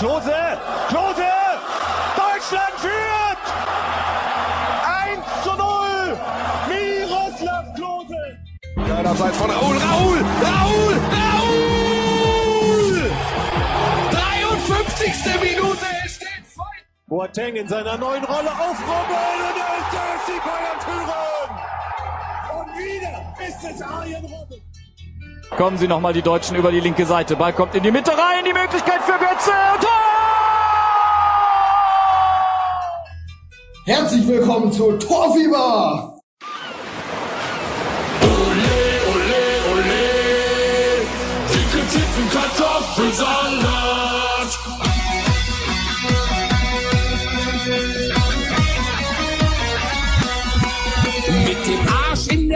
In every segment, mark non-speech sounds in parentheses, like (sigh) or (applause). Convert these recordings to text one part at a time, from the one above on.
Klose, Klose! Deutschland führt! 1 zu 0! Miroslav Klose! Einerseits von Raul, Raul, Raul, Raul! 53. Minute, es steht 2 Boateng in seiner neuen Rolle auf Robben und da ist der FC Bayern führen! Und wieder ist es Arjen Robben! Kommen sie nochmal die Deutschen über die linke Seite. Ball kommt in die Mitte rein. Die Möglichkeit für Götze. Und Tor! Herzlich willkommen zu Torfieber! Ole, ole, ole! Dicke Titten, Kartoffelsalat!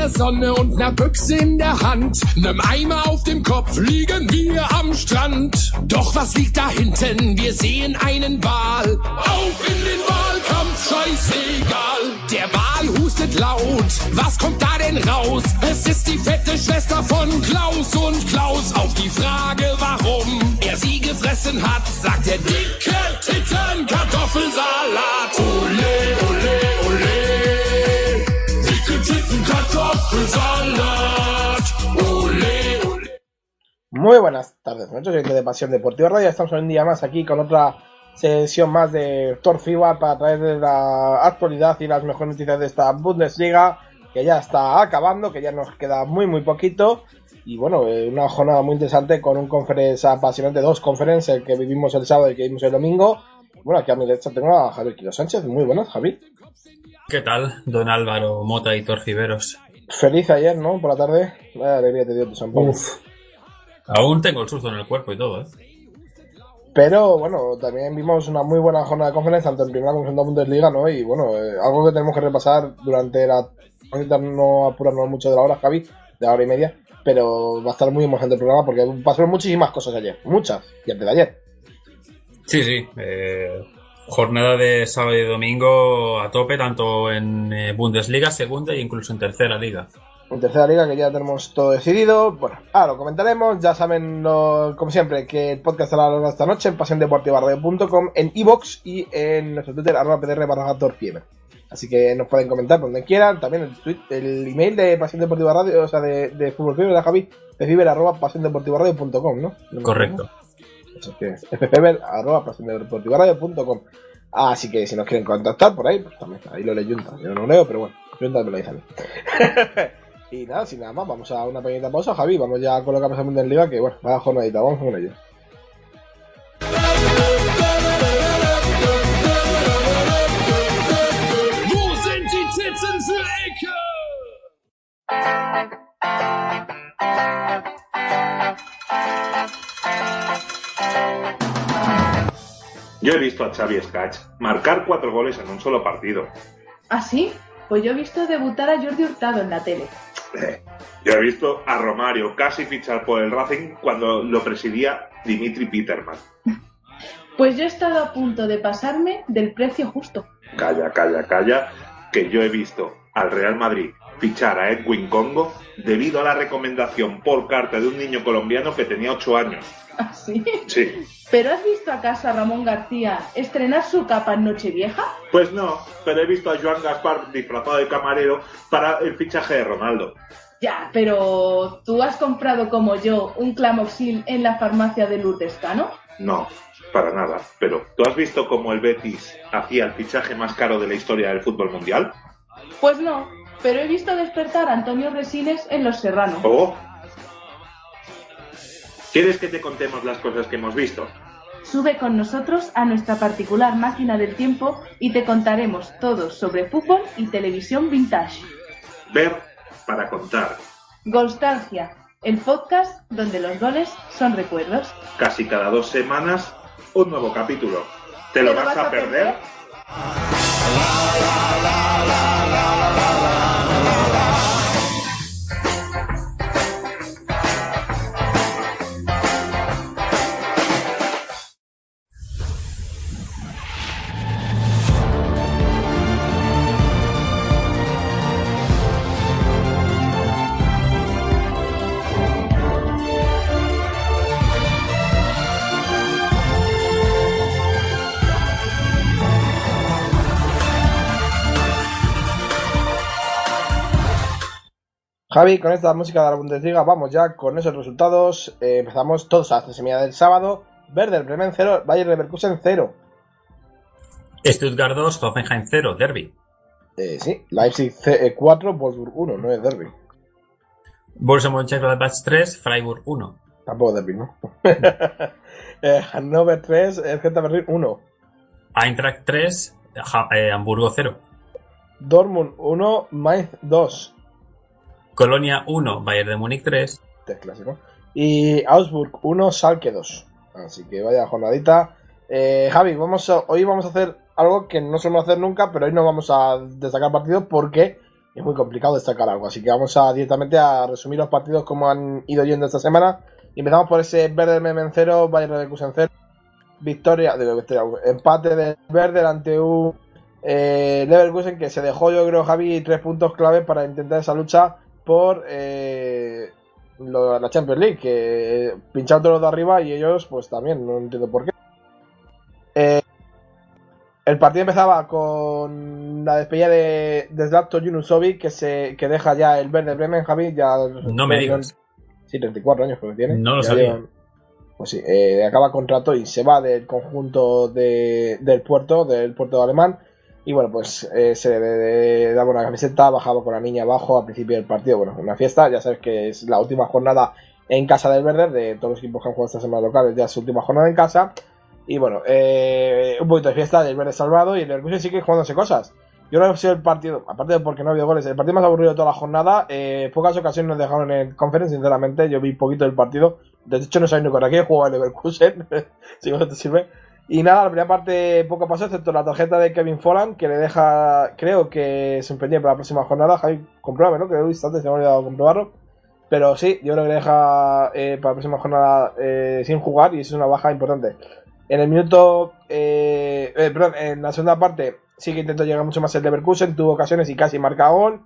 Der Sonne und ner Büchse in der Hand, nem Eimer auf dem Kopf liegen wir am Strand. Doch was liegt da hinten? Wir sehen einen Wal. Auf in den Wahlkampf, scheißegal. Der Wal hustet laut. Was kommt da denn raus? Es ist die fette Schwester von Klaus und Klaus. Auf die Frage, warum er sie gefressen hat, sagt der dicke Titten Kartoffelsalat. Ole, ole. Muy buenas tardes, oyentes de Pasión Deportiva Radio. Estamos un día más aquí con otra sesión más de Tor FIBA para traer la actualidad y las mejores noticias de esta Bundesliga que ya está acabando, que ya nos queda muy muy poquito. Y bueno, eh, una jornada muy interesante con un conference apasionante, dos conferencias, el que vivimos el sábado y que vimos el domingo. Bueno, aquí a mi derecha tengo a Javier Quiro Sánchez. Muy buenas, Javi. ¿Qué tal, don Álvaro Mota y Torciveros? Feliz ayer, ¿no? Por la tarde. Vaya alegría te dio tu San Pablo. Uf. Aún tengo el susto en el cuerpo y todo, ¿eh? Pero bueno, también vimos una muy buena jornada de conferencia, tanto en primera como en segunda Bundesliga, ¿no? Y bueno, eh, algo que tenemos que repasar durante la. Intentar no apurarnos mucho de la hora, Javi, de la hora y media, pero va a estar muy emocionante el programa porque pasaron muchísimas cosas ayer, muchas, y antes de ayer. Sí, sí. eh, jornada de sábado y domingo a tope, tanto en eh, Bundesliga, segunda e incluso en tercera liga. En tercera liga, que ya tenemos todo decidido. Bueno, ahora lo comentaremos. Ya saben, lo- como siempre, que el podcast estará a largo de esta noche en pasiondeportivaradio.com, en iBox y en nuestro Twitter, arroba pdr barra. Así que nos pueden comentar por donde quieran. También el, tweet, el email de Pasión Deportiva Radio, o sea, de, de Fútbol Fever, de Javi, fever arroba pasiondeportivaradio.com, ¿no? ¿no? Correcto. Eso que es pasiondeportivaradio.com. Así que si nos quieren contactar por ahí, pues también ahí lo leo Junta. Yo no lo leo, pero bueno, Junta me lo dice a mí. (laughs) y nada, sin nada más, vamos a una pequeñita pausa, Javi. Vamos ya con lo que ha pasado en Bundesliga, que bueno, va a jornadita, vamos con ello. Yo he visto a Xavi Skach marcar cuatro goles en un solo partido. ¿Ah, sí? Pues yo he visto debutar a Jordi Hurtado en la tele. Eh, Yo he visto a Romario casi fichar por el Racing cuando lo presidía Dimitri Peterman. (laughs) Pues yo he estado a punto de pasarme del precio justo. Calla, calla, calla, que yo he visto al Real Madrid fichar a Edwin Congo debido a la recomendación por carta de un niño colombiano que tenía 8 años. ¿Ah, sí? Sí. ¿Pero has visto acaso a Ramón García estrenar su capa en Nochevieja? Pues no, pero he visto a Joan Gaspar disfrazado de camarero para el fichaje de Ronaldo. Ya, pero ¿tú has comprado como yo un clamoxil en la farmacia de Lourdes Cano? No, para nada. Pero, ¿tú has visto cómo el Betis hacía el fichaje más caro de la historia del fútbol mundial? Pues no, pero he visto despertar a Antonio Resines en Los Serranos. Oh, ¿Quieres que te contemos las cosas que hemos visto? Sube con nosotros a nuestra particular máquina del tiempo y te contaremos todo sobre fútbol y televisión vintage. Ver para contar. Golstalgia, el podcast donde los goles son recuerdos. Casi cada dos semanas, un nuevo capítulo. ¿Te lo vas a perder? Javi, con esta música de la Bundesliga, vamos ya con esos resultados. Eh, empezamos todos a la semana del sábado. Werder Bremen 0, Bayer Leverkusen 0. Stuttgart 2, Hoffenheim 0, Derby. Eh, sí, Leipzig 4, Wolfsburg 1, no es Derby. Borussia Mönchengladbach 3, Freiburg 1. Tampoco Derby, ¿no? (laughs) eh, Hannover 3, Hertha Berlin 1. Eintracht 3, Ja- eh, Hamburgo 0. Dortmund 1, Mainz 2. Colonia 1, Bayern de Múnich 3. Este clásico. Y Augsburg 1, Schalke 2. Así que vaya jornadita. Eh, Javi, vamos a- hoy vamos a hacer algo que no solemos hacer nunca, pero hoy no vamos a destacar partidos porque es muy complicado destacar algo. Así que vamos a directamente a resumir los partidos como han ido yendo esta semana. Y empezamos por ese Werder Bremen 0, Bayern Leverkusen 0. Victoria, victoria, empate de Werder ante un eh, Leverkusen que se dejó, yo creo, Javi, tres puntos clave para intentar esa lucha por eh, lo- la Champions League, que pincharon todos los de arriba y ellos, pues también, no entiendo por qué. Eh, el partido empezaba con la despedida de, de Zlatko Junusovic, que, se, que deja ya el verde Bremen, Javi, ya... No me digas. Sí, 34 años creo que tiene. No lo sabía. llevan- pues sí, eh, acaba contrato y se va del conjunto de- del puerto, del puerto alemán. Y bueno, pues eh, se daba una camiseta, bajaba con la niña abajo al principio del partido. Bueno, una fiesta, ya sabes que es la última jornada en casa del Werder, de todos los equipos que han jugado esta semana locales, ya es su última jornada en casa. Y bueno, eh, un poquito de fiesta del Werder salvado y el Leverkusen sigue jugándose cosas. Yo que ha sido el partido, aparte de porque no ha habido goles, el partido más aburrido de toda la jornada. Eh, pocas ocasiones nos dejaron en el conference, sinceramente. Yo vi poquito del partido. De hecho, no sabía ni con qué jugaba el Leverkusen. (laughs) si no te sirve. Y nada, la primera parte poco pasó, excepto la tarjeta de Kevin Folland, que le deja, creo que se empeña para la próxima jornada. Javi, compruébame, ¿no? Que he visto antes, se me ha olvidado comprobarlo. Pero sí, yo creo que le deja eh, para la próxima jornada eh, sin jugar y es una baja importante. En el minuto, eh, eh, perdón, en la segunda parte sí que intentó llegar mucho más el Leverkusen, tuvo ocasiones y casi marca gol.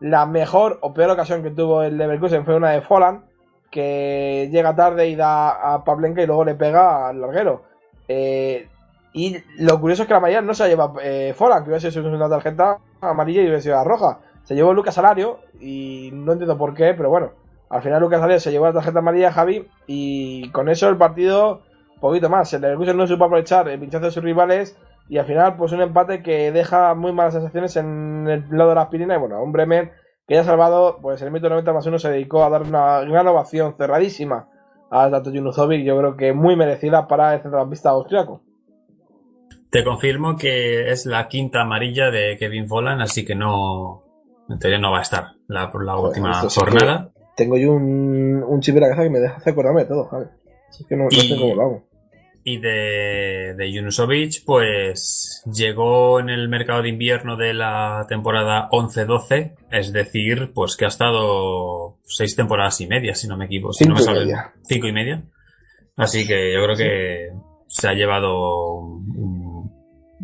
La mejor o peor ocasión que tuvo el Leverkusen fue una de Folland, que llega tarde y da a Pavlenka y luego le pega al larguero. Eh, y lo curioso es que la mayoría no se lleva eh, Folland, que hubiese sido una tarjeta amarilla y hubiese sido la roja. Se llevó Lucas Salario y no entiendo por qué, pero bueno. Al final Lucas Salario se llevó la tarjeta amarilla Javi y con eso el partido poquito más. El Leverkusen no supo aprovechar el pinchazo de sus rivales y al final pues un empate que deja muy malas sensaciones en el lado de la aspirina y bueno, a un Bremen que ya salvado, pues el minuto 90 más uno se dedicó a dar una gran ovación cerradísima a Zlato Junuzovic, yo creo que muy merecida para el centrocampista austriaco. Te confirmo que es la quinta amarilla de Kevin Folland, así que no. En teoría no va a estar la, la última esto sí jornada. Tengo yo un, un chip en la cabeza que me deja hacer acordarme de todo, Javi. Es que no, no sé cómo lo hago. Y de, de Junusovic, pues llegó en el mercado de invierno de la temporada 11-12, es decir, pues que ha estado seis temporadas y media, si no me equivoco. Si no me Cinco y sale- media. Cinco y media. Así que yo creo que se ha llevado un-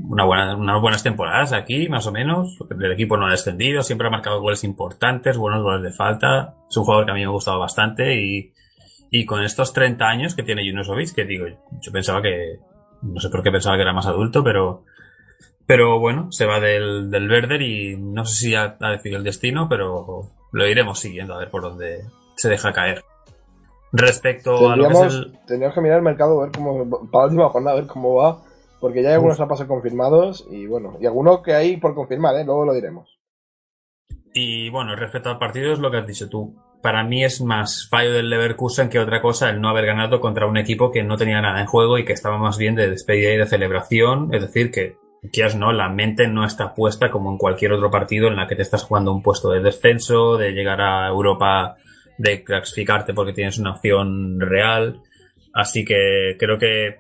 una buena, unas buenas temporadas aquí, más o menos. El equipo no ha descendido, siempre ha marcado goles importantes, buenos goles de falta. Es un jugador que a mí me ha gustado bastante y, y con estos 30 años que tiene Junusovic, que digo, yo pensaba que, no sé por qué pensaba que era más adulto, pero, pero bueno, se va del, del Werder y no sé si ya ha decidido el destino, pero lo iremos siguiendo a ver por dónde se deja caer. Respecto a lo que es el, tendríamos que mirar el mercado, ver cómo, para la última jornada, ver cómo va. Porque ya hay algunos pasos confirmados y bueno, y algunos que hay por confirmar, ¿eh? luego lo diremos. Y bueno, respecto al partido es lo que has dicho tú. Para mí es más fallo del Leverkusen que otra cosa el no haber ganado contra un equipo que no tenía nada en juego y que estaba más bien de despedida y de celebración. Es decir, que quieras no, la mente no está puesta como en cualquier otro partido en la que te estás jugando un puesto de descenso, de llegar a Europa, de clasificarte porque tienes una opción real. Así que creo que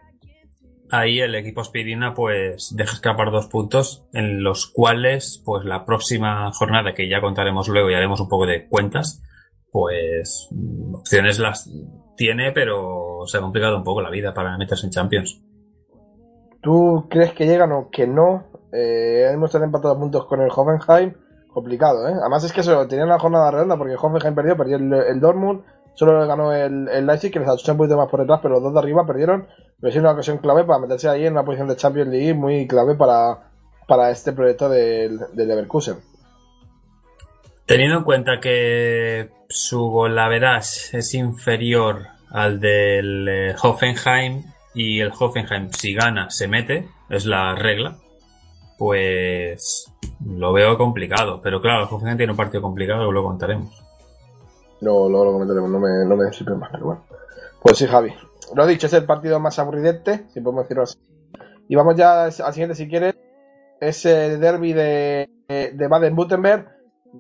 ahí el equipo aspirina pues deja escapar dos puntos en los cuales pues la próxima jornada que ya contaremos luego y haremos un poco de cuentas pues opciones las tiene pero se ha complicado un poco la vida para meterse en Champions. ¿Tú crees que llegan o que no? Eh, hemos estado empatados puntos con el Hoffenheim. Complicado, ¿eh? Además es que eso, tenían la jornada redonda porque el Hoffenheim perdió, perdió el, el Dortmund, solo ganó el, el Leipzig, que les echó un poquito más por detrás, pero los dos de arriba perdieron. Pero es una ocasión clave para meterse ahí en una posición de Champions League muy clave para, para este proyecto del, del Leverkusen. Teniendo en cuenta que su golaveras es inferior al del eh, Hoffenheim y el Hoffenheim si gana se mete, es la regla, pues lo veo complicado. Pero claro, el Hoffenheim tiene un partido complicado, lo contaremos. No, luego lo comentaremos, no me, no me más, pero bueno. Pues sí, Javi. Lo dicho, es el partido más aburridente, si podemos decirlo así. Y vamos ya al siguiente, si quieres. Es el derby de, de Baden-Württemberg.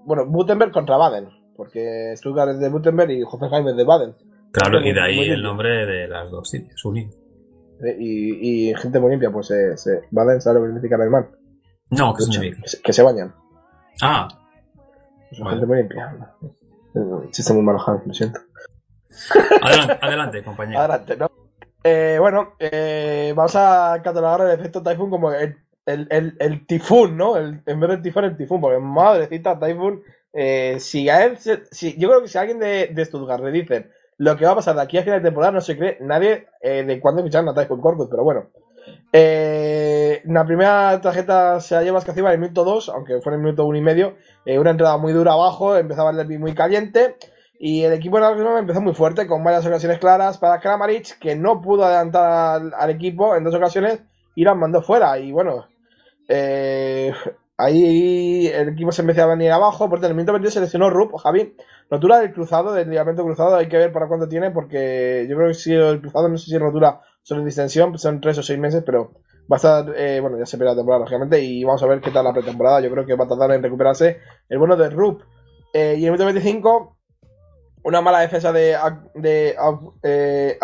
Bueno, Württemberg contra Baden, porque Stuttgart es de Württemberg y Hoffenheim es de Baden. Claro, y de ahí el nombre de las dos sitios, unidos. Eh, Y, y gente muy limpia, pues eh, se, Baden sabe lo que significa en alemán. No, que es que, un se- que se bañan. Ah, Vale. gente muy limpia. Chiste muy malo, Javi, lo siento. adelante, adelante compañero. Adelante, ¿no? Eh, bueno, eh, vamos a catalogar el efecto Typhoon como el, el, el, el tifún, ¿no? El- en vez del tifón, el tifún, porque madrecita Typhoon, eh, si a él, se- si, yo creo que si a alguien de, de Stuttgart le dicen lo que va a pasar de aquí a final de temporada, no se cree nadie eh, de cuándo ficharon a Typhoon Corpus, pero bueno. Eh, la primera tarjeta se la lleva Escaciba en el minuto 2, aunque fue en el minuto 1 y medio. eh, una entrada muy dura abajo, empezaba el derby muy caliente. Y el equipo de la empezó muy fuerte, con varias ocasiones claras para Kramaric, que no pudo adelantar al, al equipo en dos ocasiones y las mandó fuera. Y bueno, eh, ahí el equipo se empezó a venir abajo. Por el minuto 22 se lesionó Rup, Javi. Rotura del cruzado, del ligamento cruzado, hay que ver para cuánto tiene, porque yo creo que si el cruzado, no sé si rotura solo en distensión, son tres o seis meses, pero va a estar, eh, bueno, ya se verá la temporada, lógicamente, y vamos a ver qué tal la pretemporada. Yo creo que va a tardar en recuperarse el bueno de Rup. Eh, y en el minuto 25, una mala defensa de, de eh.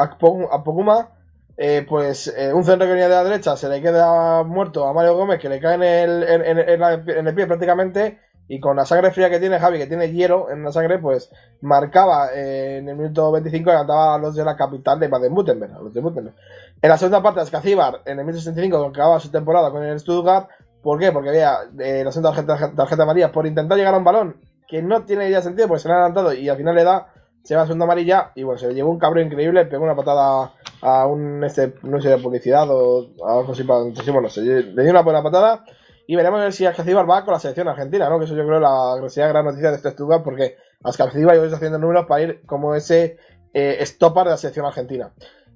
Eh, pues eh, un centro que venía de la derecha se le queda muerto a Mario Gómez, que le cae en el, en, el pie prácticamente. Y con la sangre fría que tiene Javi, que tiene hielo en la sangre, pues marcaba eh, en el minuto 25 y levantaba a los de la capital de Baden-Württemberg. En la segunda parte, Escacíbar, en el minuto 65, que acababa su temporada con el Stuttgart. ¿Por qué? Porque había eh, la segunda tarjeta, tarjeta amarilla por intentar llegar a un balón que no tiene ya sentido porque se le ha adelantado y al final le da, se va a segunda amarilla y bueno, se le llevó un cabrón increíble, pegó una patada a un, este, no sé, de publicidad o a algo así para, bueno, se, le dio una buena patada y veremos a ver si Ascacíbar va con la selección argentina, ¿no? Que eso yo creo la sería gran noticia de este Stuttgart porque Ascacíbar yo está haciendo números para ir como ese eh, stopper de la selección argentina.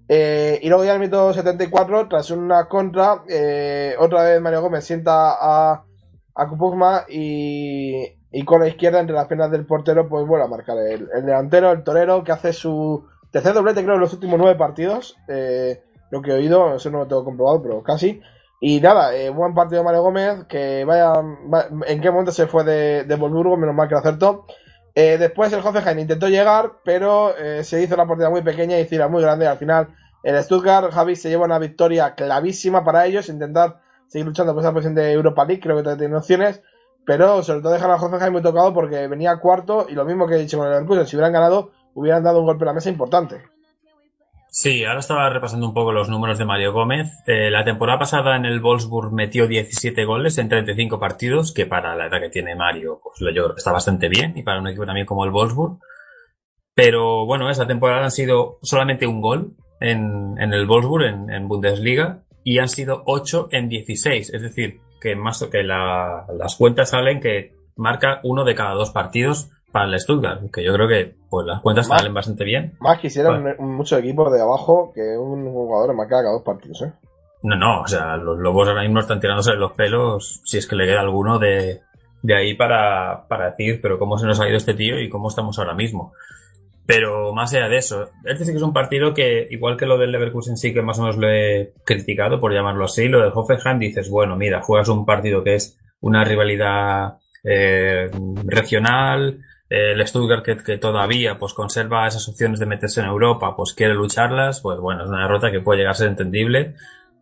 Eh, y luego ya el minuto 74, tras una contra, eh, otra vez Mario Gómez sienta a, a Kupugma y, y con la izquierda entre las piernas del portero, pues vuelve a marcar el, el delantero, el torero, que hace su tercer doblete, creo, en los últimos nueve partidos. Eh, lo que he oído, eso no lo tengo comprobado, pero casi. Y nada, eh, buen partido de Mario Gómez, que vaya, va- en qué momento se fue de, de Wolfsburgo, menos mal que lo acertó. Eh, después el Hoffenheim intentó llegar, pero eh, se hizo la partida muy pequeña y era muy grande. Al final, el Stuttgart, Javi se lleva una victoria clavísima para ellos, intentar seguir luchando por esa posición de Europa League, creo que todavía tiene opciones, pero sobre todo dejan al Hoffenheim muy tocado porque venía cuarto y lo mismo que he dicho con el Leverkusen, si hubieran ganado, hubieran dado un golpe en la mesa importante. Sí, ahora estaba repasando un poco los números de Mario Gómez. Eh, la temporada pasada en el Wolfsburg metió 17 goles en 35 partidos, que para la edad que tiene Mario, pues lo- yo está bastante bien, y para un equipo también como el Wolfsburg. Pero bueno, esta temporada han sido solamente un gol en, en el Wolfsburg, en, en Bundesliga, y han sido 8 en 16. Es decir, que más que la- las cuentas salen que marca uno de cada dos partidos para el Stuttgart, que yo creo que pues las cuentas Más- salen bastante bien. Más quisieran muchos equipos de abajo que un jugador marcara cada dos partidos, ¿eh? No, no, o sea, los lobos ahora mismo están tirándose los pelos, si es que le queda alguno de, de ahí para, para decir, pero cómo se nos ha ido este tío y cómo estamos ahora mismo. Pero más allá de eso, este sí que es un partido que, igual que lo del Leverkusen sí que más o menos lo he criticado, por llamarlo así, lo del Hoffenheim dices, bueno, mira, juegas un partido que es una rivalidad eh, regional, eh, el Stuttgart que, que, todavía pues conserva esas opciones de meterse en Europa, pues quiere lucharlas, pues bueno, es una derrota que puede llegar a ser entendible,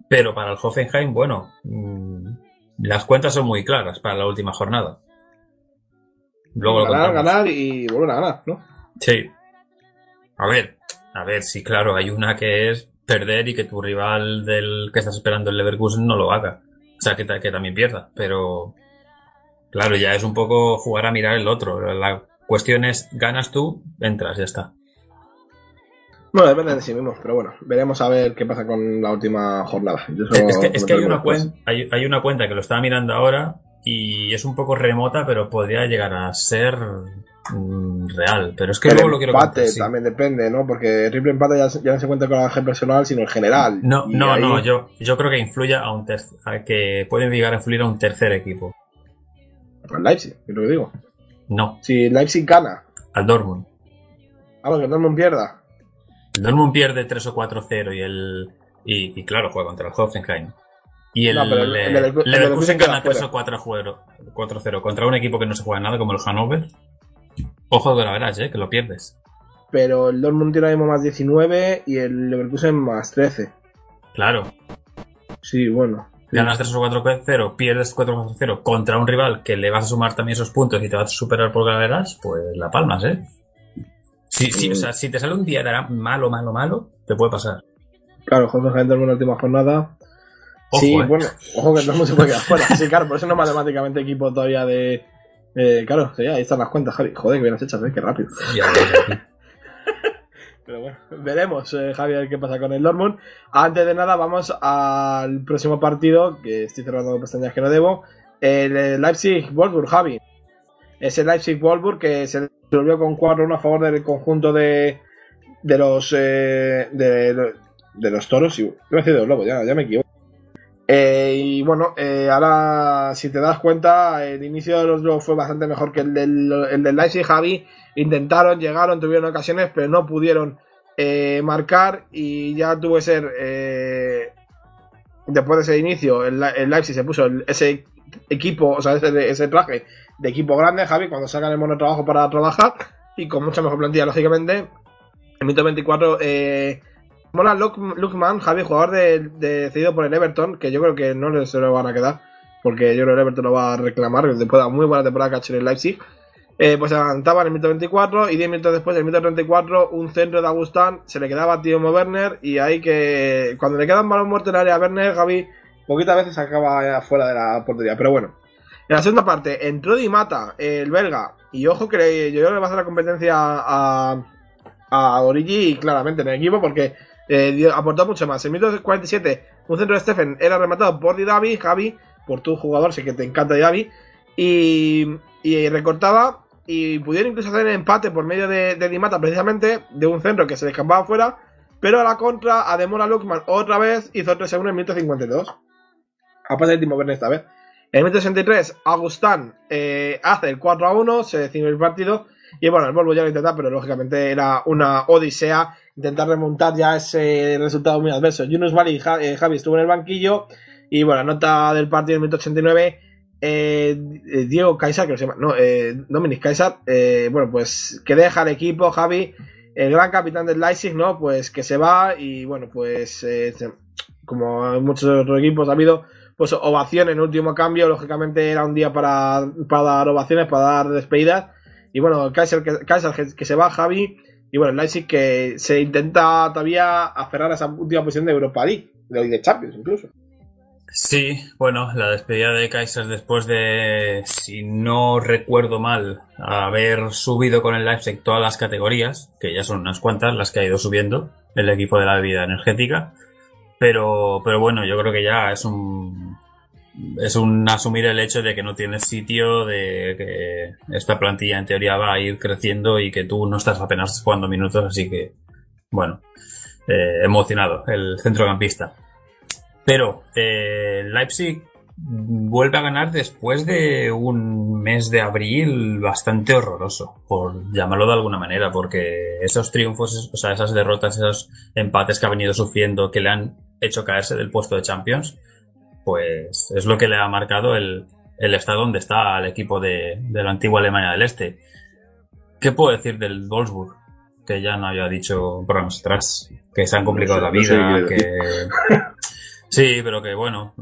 pero para el Hoffenheim, bueno, mmm, las cuentas son muy claras para la última jornada. Luego ganar, ganar y volver a ganar, ¿no? Sí. A ver, a ver, sí, claro, hay una que es perder y que tu rival del que estás esperando el Leverkusen no lo haga. O sea, que, que también pierda. Pero, claro, ya es un poco jugar a mirar el otro. La cuestión es, ganas tú, entras, ya está. Bueno, depende de sí mismos, pero bueno, veremos a ver qué pasa con la última jornada. es que, es que hay, una cuenta, hay, hay, una cuenta que lo estaba mirando ahora y es un poco remota, pero podría llegar a ser real. Pero es que el luego lo quiero empate contar, sí. también depende, ¿no? Porque el triple empate ya, ya no se cuenta con la G personal, sino el general. No, Y no, ahí- no, yo, yo creo que influye a un ter- a que pueden llegar a influir a un tercer equipo. Al Leipzig, es lo que digo. No, Si Leipzig gana, al Dortmund. algo que Dortmund pierda, El Dortmund pierde 3 o 4-0 y el. Y, y claro, juega contra el Hoffenheim. Y el, No, el- el Leverkusen- el gana 3 fuera. o 4 juego- 4-0 contra un equipo que no se juega nada como el Hannover. Ojo de la verás, eh, que lo pierdes. pero el Dortmund tiene ahora mismo más 19 y el Leverkusen más 13. Claro, Sí, bueno. ganas 3 o 4-0, pierdes 4-0 contra un rival que le vas a sumar también esos puntos y te vas a superar por galeras, pues la palmas, eh. Si, si, o sea, si te sale un día malo, malo, malo, te puede pasar. Claro, Hoffenheim Dortmund en la última jornada. Ojo, sí, eh. bueno, ojo que el Dortmund se puede quedar fuera. Sí, claro, por eso no matemáticamente equipo todavía de. Eh, claro, sí, ahí están las cuentas, Javi. Joder, que bien has hecho, ¿eh? Qué rápido. (laughs) Pero bueno, veremos, eh, Javier, qué pasa con el Dortmund. Antes de nada, vamos al próximo partido, que estoy cerrando pestañas que no debo. El eh, Leipzig-Wolfsburg, Javi. Es el Leipzig-Wolfsburg que se resolvió con 4-1 a favor del conjunto de, de los eh, de, de los toros. Y, iba a decir de los lobos, ya, ya me equivoco. Eh, y bueno, eh, ahora si te das cuenta, el inicio de los lobos fue bastante mejor que el del, el del Leipzig, Javi. Intentaron, llegaron, tuvieron ocasiones, pero no pudieron eh, marcar y ya tuvo que ser después de ese inicio el, el Leipzig se puso ese equipo o sea ese, ese traje de equipo grande Javi cuando sacan el monotrabajo para trabajar y con mucha mejor plantilla lógicamente en minuto 24 eh, mola Lukman Javi jugador de, de- cedido por el Everton que yo creo que no se lo van a quedar porque yo creo que el Everton lo va a reclamar después de la muy buena temporada que hecho el Leipzig eh, pues se adelantaban en el minuto 24 y 10 minutos después, en el minuto 34, un centro de Agustán, se le quedaba a Timo Werner y ahí que cuando le quedan balón muerto en el área a Werner, Javi, poquitas veces acaba fuera de la portería. Pero bueno, en la segunda parte, entró Di Mata, el belga, y ojo que le- yo creo que le va a hacer la competencia a, a Origi claramente en el equipo porque eh, aportó mucho más. En el minuto 47, un centro de Stephen era rematado por Di Davi, Javi, por tu jugador, sé que te encanta Di Davi, y, recortaba y pudieron incluso hacer el empate por medio de, de Di Mata precisamente de un centro que se le escapaba fuera pero a la contra Ademola Lukman otra vez hizo 3 segundos en el minuto 52 a pasar el Timo Werner esta vez en el minuto 63 Agustán eh, hace el 4 a 1 se decide el partido y bueno el Volvo ya lo intenta pero lógicamente era una odisea intentar remontar ya ese resultado muy adverso. Yunus Mali Ja- eh, Javi estuvo en el banquillo y bueno nota del partido en el minuto 89 eh, Diego Kaiser, que se llama, no, eh, Dominic Kaiser, eh, bueno, pues que deja el equipo, Javi, el gran capitán del Leipzig, ¿no? Pues que se va y bueno, pues eh, como muchos otros equipos ha habido, pues ovación en último cambio, lógicamente era un día para, para dar ovaciones, para dar despedidas y bueno, Kaiser Kaiser que, se va, Javi, y bueno, Leipzig que se intenta todavía aferrar a esa última posición de Europa League, de, de Champions incluso. Sí, bueno, la despedida de Kaiser después de, si no recuerdo mal, haber subido con el Leipzig todas las categorías, que ya son unas cuantas las que ha ido subiendo el equipo de la bebida energética, pero, pero bueno, yo creo que ya es un, es un asumir el hecho de que no tienes sitio, de que esta plantilla en teoría va a ir creciendo y que tú no estás apenas jugando minutos, así que, bueno, eh, emocionado el centrocampista. Pero eh, Leipzig vuelve a ganar después de un mes de abril bastante horroroso, por llamarlo de alguna manera, porque esos triunfos, o sea, esas derrotas, esos empates que ha venido sufriendo, que le han hecho caerse del puesto de Champions, pues es lo que le ha marcado el, el estar donde está al equipo de, de la antigua Alemania del Este. ¿Qué puedo decir del Wolfsburg? Que ya no había dicho programas atrás, que se han complicado No la sé, no sé vida, que... (laughs) Sí, pero que bueno,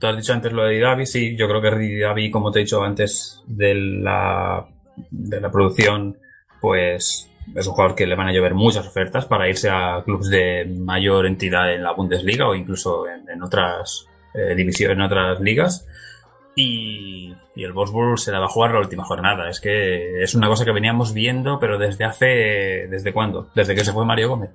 tú has dicho antes lo de Didavi, sí, yo creo que Didavi, como te he dicho antes de la, de la producción, pues es un jugador que le van a llover muchas ofertas para irse a clubes de mayor entidad en la Bundesliga o incluso en, en otras eh, divisiones, en otras ligas. Y, y el Wolfsburg se la va a jugar la última jornada. Es que es una cosa que veníamos viendo, pero desde hace, ¿desde cuándo? Desde que se fue Mario Gómez.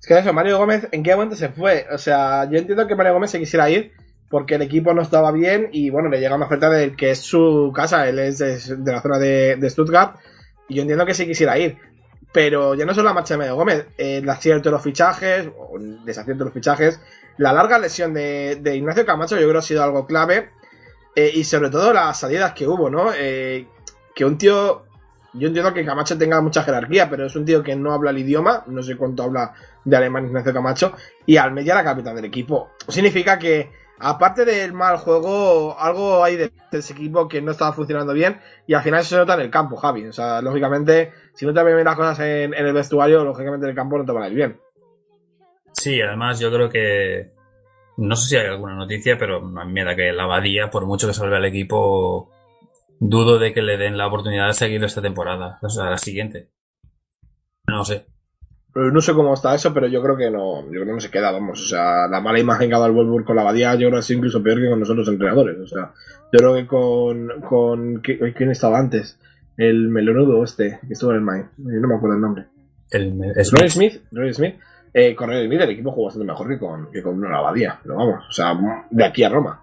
Es que eso, Mario Gómez, ¿en qué momento se fue? O sea, yo entiendo que Mario Gómez se quisiera ir porque el equipo no estaba bien y bueno, le llega una oferta de que es su casa, él es de, la zona de, Stuttgart y yo entiendo que sí quisiera ir. Pero ya no solo la marcha de Mario Gómez, el acierto de los fichajes, o el desacierto de los fichajes, la larga lesión de, de Ignacio Camacho yo creo que ha sido algo clave eh, y sobre todo las salidas que hubo, ¿no? Eh, que un tío, yo entiendo que Camacho tenga mucha jerarquía, pero es un tío que no habla el idioma, no sé cuánto habla de alemán Ignacio Camacho, y Almeida la capitán del equipo. Significa que, aparte del mal juego, algo hay de ese equipo que no estaba funcionando bien, y al final se nota en el campo, Javi. O sea, lógicamente, si no te ven las cosas en, el vestuario, lógicamente en el campo no te van a ir bien. Sí, además yo creo que no sé si hay alguna noticia, pero a que la Abadía, por mucho que salga el equipo, dudo de que le den la oportunidad de seguir esta temporada, o sea, la siguiente. No sé. No sé cómo está eso, pero yo creo que no, yo creo que no se queda, vamos. O sea, la mala imagen que ha dado el Wolfsburg con la Abadía, yo creo que es incluso peor que con nosotros entrenadores. O sea, yo creo que con, con ¿qui- ¿quién estaba antes? El melonudo este, que estuvo en el Main. No me acuerdo el nombre. El, Roy Smith, Roy Smith. Eh, con Roy Smith el equipo jugó bastante mejor que con, que con una Abadía. Pero vamos, o sea, de aquí a Roma.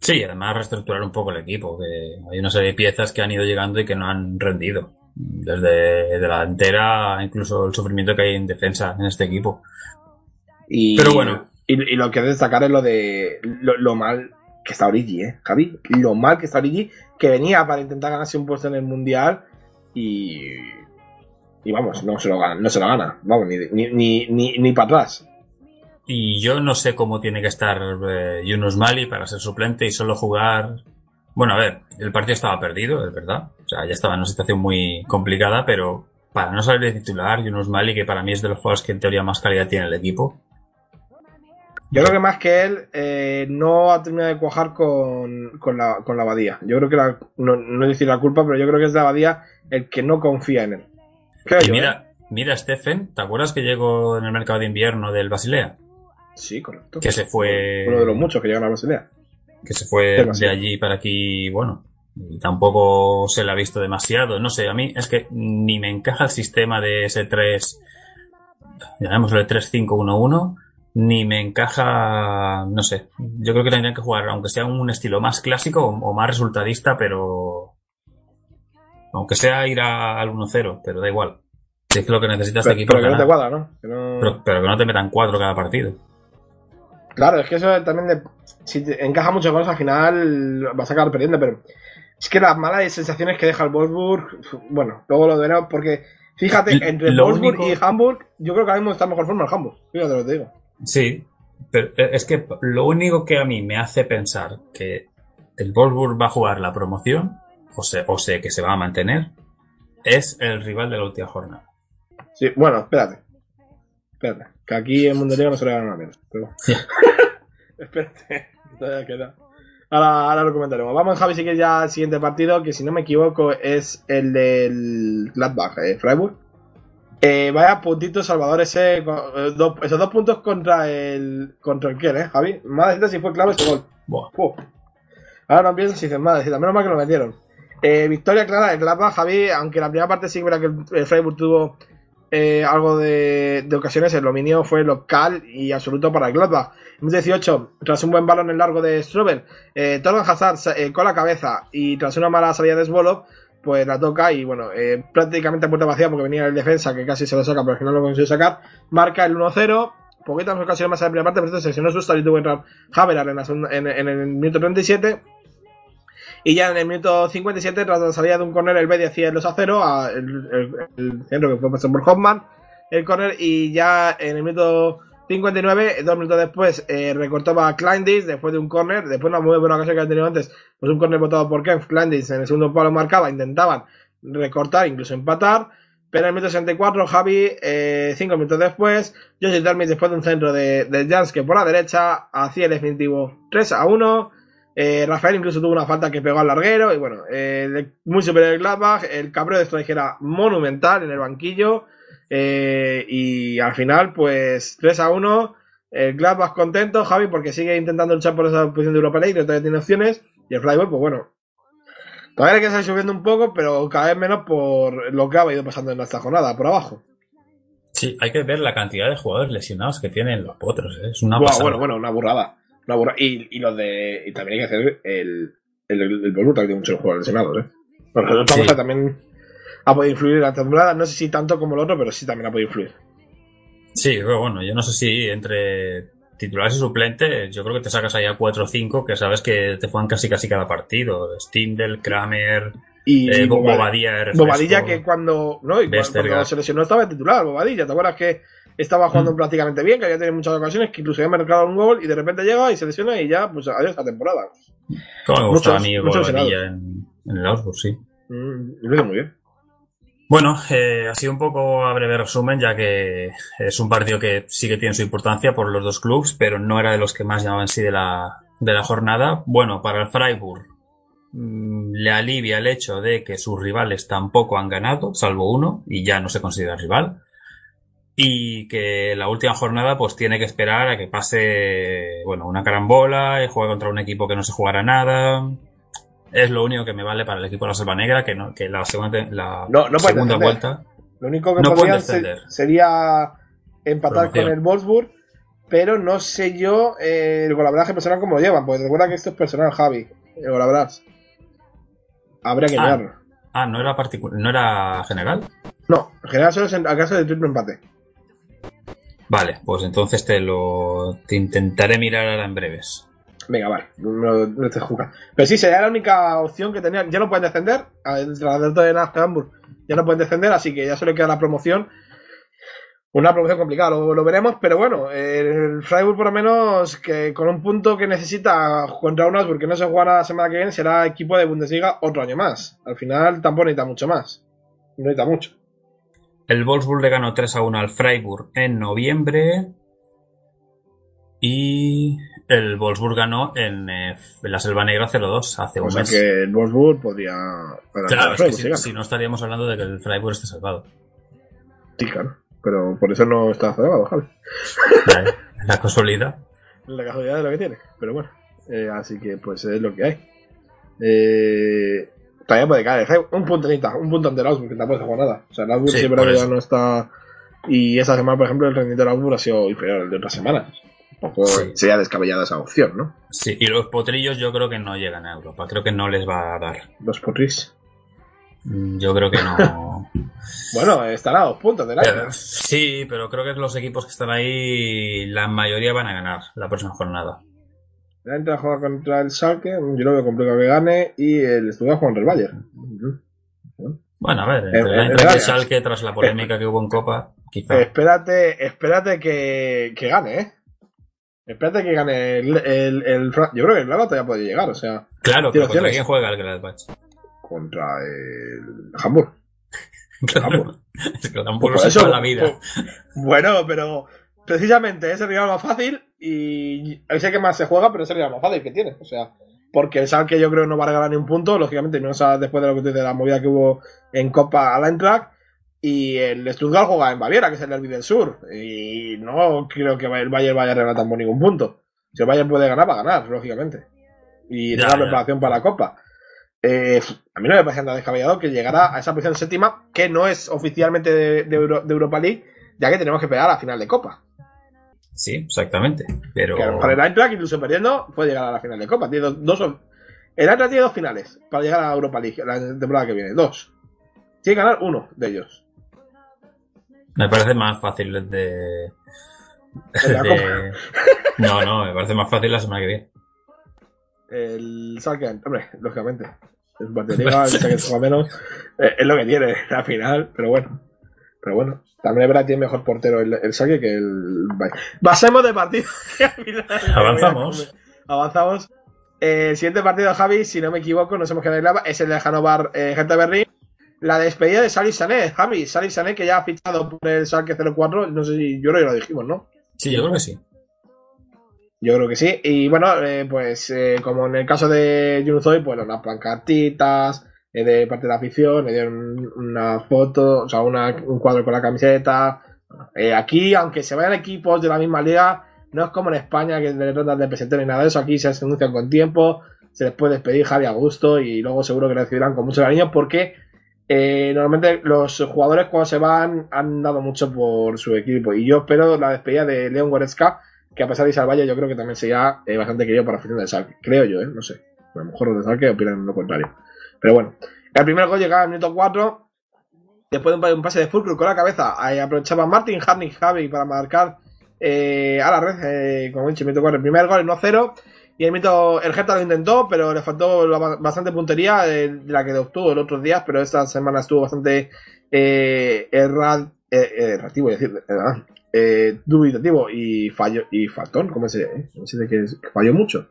Sí, además reestructurar un poco el equipo, que hay una serie de piezas que han ido llegando y que no han rendido. Desde de la delantera, incluso el sufrimiento que hay en defensa en este equipo. Y, Pero bueno. Y, y lo que hay que destacar es lo de lo, lo mal que está Origi, ¿eh, Javi? Lo mal que está Origi, que venía para intentar ganarse un puesto en el Mundial y... Y vamos, no se lo gana, no se lo gana. Vamos, ni, ni, ni, ni, ni para atrás. Y yo no sé cómo tiene que estar eh, Yunus Mali para ser suplente y solo jugar. Bueno, a ver, el partido estaba perdido, es verdad. O sea, ya estaba en una situación muy complicada, pero para no salir de titular, Yunus Mali, que para mí es de los jugadores que en teoría más calidad tiene el equipo. Yo creo que más que él, eh, no ha terminado de cuajar con, con, la, con la Abadía. Yo creo que la, no, no decir la culpa, pero yo creo que es la Abadía el que no confía en él. Creo Y yo, mira, ¿eh? mira, Stephen, ¿te acuerdas que llegó en el mercado de invierno del Basilea? Sí, correcto. Que se fue. Uno de los muchos que llegan a Basilea. que se fue de allí para aquí, bueno, y tampoco se le ha visto demasiado. No sé, a mí es que ni me encaja el sistema de ese 3, llamémoslo el 3-5-1-1, ni me encaja, no sé. Yo creo que tendrían que jugar, aunque sea un estilo más clásico o, más resultadista, pero. Aunque sea ir a- al 1-0, pero da igual. Si es que lo que necesita este Pero, equipo pero que no te cuadra, ¿no? Que no- Pero, pero que no te metan cuatro cada partido. Claro, es que eso también de- si te encaja mucho con eso, al final vas a acabar perdiendo, pero es que las malas sensaciones que deja el Wolfsburg, bueno, luego lo veremos porque fíjate, entre el Wolfsburg único- y Hamburg, yo creo que ahora mismo está en mejor forma el Hamburg, fíjate lo que te digo. Sí, pero eh, es que lo único que a mí me hace pensar que el Wolfsburg va a jugar la promoción, o sé, o sé que se va a mantener, es el rival de la última jornada. Sí, bueno, espérate. Espérate, que aquí en Bundesliga no se le gana una mierda. Pero... (laughs) (laughs) espérate, todavía queda. Ahora, ahora lo comentaremos. Vamos, Javi, si quieres ya al siguiente partido, que si no me equivoco es el del Gladbach, eh, Freiburg. Eh, vaya puntito Salvador ese, eh, dos- esos dos puntos contra el contra el quién, eh, Javi. Madre si fue clave ese gol. Buah. Ahora no piensas y dices, madre, menos mal que lo metieron. Eh, victoria clara del Gladbach, Javi, aunque la primera parte sí que era que el el Freiburg tuvo eh, algo de, de ocasiones, el dominio fue local y absoluto para el Gladbach. En 18, tras un buen balón en largo de Strobel, eh, Hazard eh, con la cabeza y tras una mala salida de Svolov, pues la toca y bueno, eh, prácticamente a puerta vacía porque venía el defensa que casi se lo saca, pero al final lo consiguió sacar. Marca el 1-0 poquitas ocasiones más en la primera parte, pero se lesionó Susta y tuvo que entrar Havelar en, en, el minuto 37. Y ya en el minuto 57, tras la salida de un corner, el Betis hacía el 2 a 0, a el, centro que fue puesto por Hoffman, el corner, y ya en el minuto 59, dos minutos después, eh, recortaba Kleindis después de un corner, después de una muy buena ocasión que había tenido antes, pues un corner votado por Kempf, Kleindis en el segundo palo marcaba, intentaban recortar, incluso empatar, pero en el minuto 64, Javi, eh, cinco minutos después, Josie Termis, después de un centro de, de Janske por la derecha, hacía el definitivo 3 a 1. Eh, Rafael incluso tuvo una falta que pegó al larguero. Y bueno, eh, muy superior el Gladbach. El cabreo de Streich era monumental en el banquillo. Eh, y al final, pues 3 a 1. El Gladbach contento, Javi, porque sigue intentando luchar por esa posición de Europa League, que todavía tiene opciones. Y el Freiburg, pues bueno, todavía hay que seguir subiendo un poco, pero cada vez menos por lo que ha ido pasando en esta jornada, por abajo. Sí, hay que ver la cantidad de jugadores lesionados que tienen los potros. ¿eh? Es una bueno, bueno, una burrada. Una burra- Y, y los de. Y también hay que hacer el. El, el, el Bolur, que tiene muchos jugadores lesionados, ¿eh? Porque el otro Sí. también ha podido influir en la temporada. No sé si tanto como el otro, pero sí también ha podido influir. Sí, pero bueno, yo no sé si entre titulares y suplentes, yo creo que te sacas ahí a 4 o 5 que sabes que te juegan casi casi cada partido. Stindl, Kramer, Y eh, Bo- Boba- Bobadilla, refresco. Bobadilla, que cuando. No, y cuando, se lesionó estaba titular, Bobadilla. ¿Te acuerdas que estaba Mm. jugando prácticamente bien? Que había tenido muchas ocasiones, que incluso había marcado un gol y de repente llega y se lesiona y ya, pues adiós la temporada. Como me gustaba a muchos- mí muchos Bobadilla en, en el Augsburg, sí. Mm, lo hizo muy bien. Bueno, eh, sido un poco a breve resumen, ya que es un partido que sí que tiene su importancia por los dos clubes, pero no era de los que más llamaban sí de la, de la jornada. Bueno, para el Freiburg mm, le alivia el hecho de que sus rivales tampoco han ganado, salvo uno, y ya no se considera rival. Y que la última jornada pues tiene que esperar a que pase, bueno, una carambola y juegue contra un equipo que no se jugará nada. Es lo único que me vale para el equipo de la Selva Negra, que, no, que la segunda, la No, no segunda vuelta. Lo único que No podrían se- defender. sería empatar Promoción. con el Wolfsburg, pero no sé yo eh, el golabraje personal cómo lo llevan, porque recuerda que esto es personal, Javi, el golabraje. Habría que Ah. mirarlo. Ah, no era particular, no era general. No, en general solo es en a caso de triple empate. Vale, pues entonces te lo te intentaré mirar ahora en breves. Venga, vale, no, te juzgas. Pero sí, sería la única opción que tenían. Ya no pueden descender, tras de Hamburg, ya no pueden descender, así que ya solo queda la promoción. Una promoción complicada, lo, veremos, pero bueno, el Freiburg por lo menos que con un punto que necesita contra un Augsburg que no se juega la semana que viene será equipo de Bundesliga otro año más. Al final tampoco necesita mucho más. No necesita mucho. El Wolfsburg le ganó 3 a 1 al Freiburg en noviembre. Y el Wolfsburg ganó en, eh, en la Selva Negra 0-2 hace O un sea mes. que el Wolfsburg podría Claro, es que si, no estaríamos hablando de que el Freiburg esté salvado. Sí, claro. Pero por eso no está cerrado, Javi. La, la casualidad. (laughs) la casualidad de lo que tiene. Pero bueno, eh, así que pues es lo que hay. Eh, todavía puede caer. Un punto necesita, un punto ante el Augsburg, que tampoco se juega nada. O sea, el Augsburg Sí, siempre ya no está. Y esa semana, por ejemplo, el rendimiento del Augsburg ha sido inferior al de otras semanas. Tampoco Sí. sería descabellada esa opción, ¿no? Sí, y los potrillos yo creo que no llegan a Europa. Creo que no les va a dar. Los potris. Mm, Yo creo que no. (laughs) Bueno, están a dos puntos del año. Eh, sí, pero creo que los equipos que están ahí, la mayoría van a ganar la próxima jornada. El Eintracht juega contra el Schalke, yo lo veo complicado que gane, y el Stuttgart juega contra el Bayern. Bueno, a ver, Eh, entre eh, la el Bayern. Schalke, tras la polémica que hubo en Copa, quizá. Espérate, espérate que, que gane, ¿eh? Espérate que gane el, el, Yo creo que el Gladbach todavía puede llegar, o sea, Claro, pero ¿contra quién juega el Gladbach? contra el Hamburg. (laughs) Claro. Es que tampoco Pues se la vida. pues- bueno, pero precisamente es el rival más fácil y sé que más se juega, pero es el rival más fácil que tiene. O sea, porque el Schalke yo creo que no va a regalar ni un punto, lógicamente, no sabes después de lo que de la movida que hubo en Copa al Eintracht. Y el Stuttgart juega en Baviera, que es el derby del sur. Y no creo que el Bayern vaya a regalar tampoco ningún punto. Si el Bayern puede ganar, va a ganar, lógicamente. Y Ya, la ya. preparación para la Copa. Eh, a mí no me parece nada descabellado que llegara a esa posición séptima, que no es oficialmente de, de Euro- de Europa League, ya que tenemos que pegar a la final de Copa. Sí, exactamente. Pero. Que a lo mejor el Eintracht, incluso perdiendo, puede llegar a la final de Copa. Tiene dos, dos el Eintracht tiene dos finales para llegar a la Europa League la temporada que viene. Dos. Tiene que ganar uno de ellos. Me parece más fácil el de. De-. (laughs) No, no, me parece más fácil la semana que viene. El Schalke, hombre, lógicamente. Es un (laughs) el juega menos. Eh, es lo que tiene (laughs) al final, pero bueno. Pero bueno, también es verdad que tiene mejor portero el, el Schalke que el Bayern. Pasemos de partido. Avanzamos. Avanzamos. Eh, el siguiente partido, Javi, si no me equivoco, nos hemos quedado en la es el de Hannover eh, Berlín. La despedida de Salih Sané, Javi. Salih Sané que ya ha fichado por el Schalke 04. No sé si yo creo que lo dijimos, ¿no? Sí, yo creo que sí. Yo creo que sí. Y bueno, eh, pues eh, como en el caso de Junuzoy, pues unas pancartitas eh, de parte de la afición, le dieron una foto, o sea, una- un cuadro con la camiseta. Eh, aquí, aunque se vayan equipos de la misma liga, no es como en España que de rondas de presente ni nada de eso. Aquí se anuncian con tiempo, se les puede despedir Javi a gusto y luego seguro que recibirán con mucho cariño porque eh, normalmente los jugadores cuando se van han dado mucho por su equipo. Y yo espero la despedida de León Goretzka, que a pesar de irse al Valle, yo creo que también sería eh, bastante querido para afición del Salque. Creo yo, ¿eh? No sé. A lo mejor los del Salque opinan lo contrario. Pero bueno. El primer gol llegaba al minuto 4. Después de un pa- un pase de Fulcrum con la cabeza, aprovechaba Martin Harnik Javi para marcar eh, a la red, como he dicho, minuto 4. El primer gol, el 1-0. Y el mito, el Geta lo intentó, pero le faltó bastante puntería eh, de la que obtuvo los otros días, pero esta semana estuvo bastante eh, erra- eh, errativo, es decir, eh, eh, dubitativo y falló, y faltón, ¿cómo se dice? ¿Cómo se dice que, es- que falló mucho?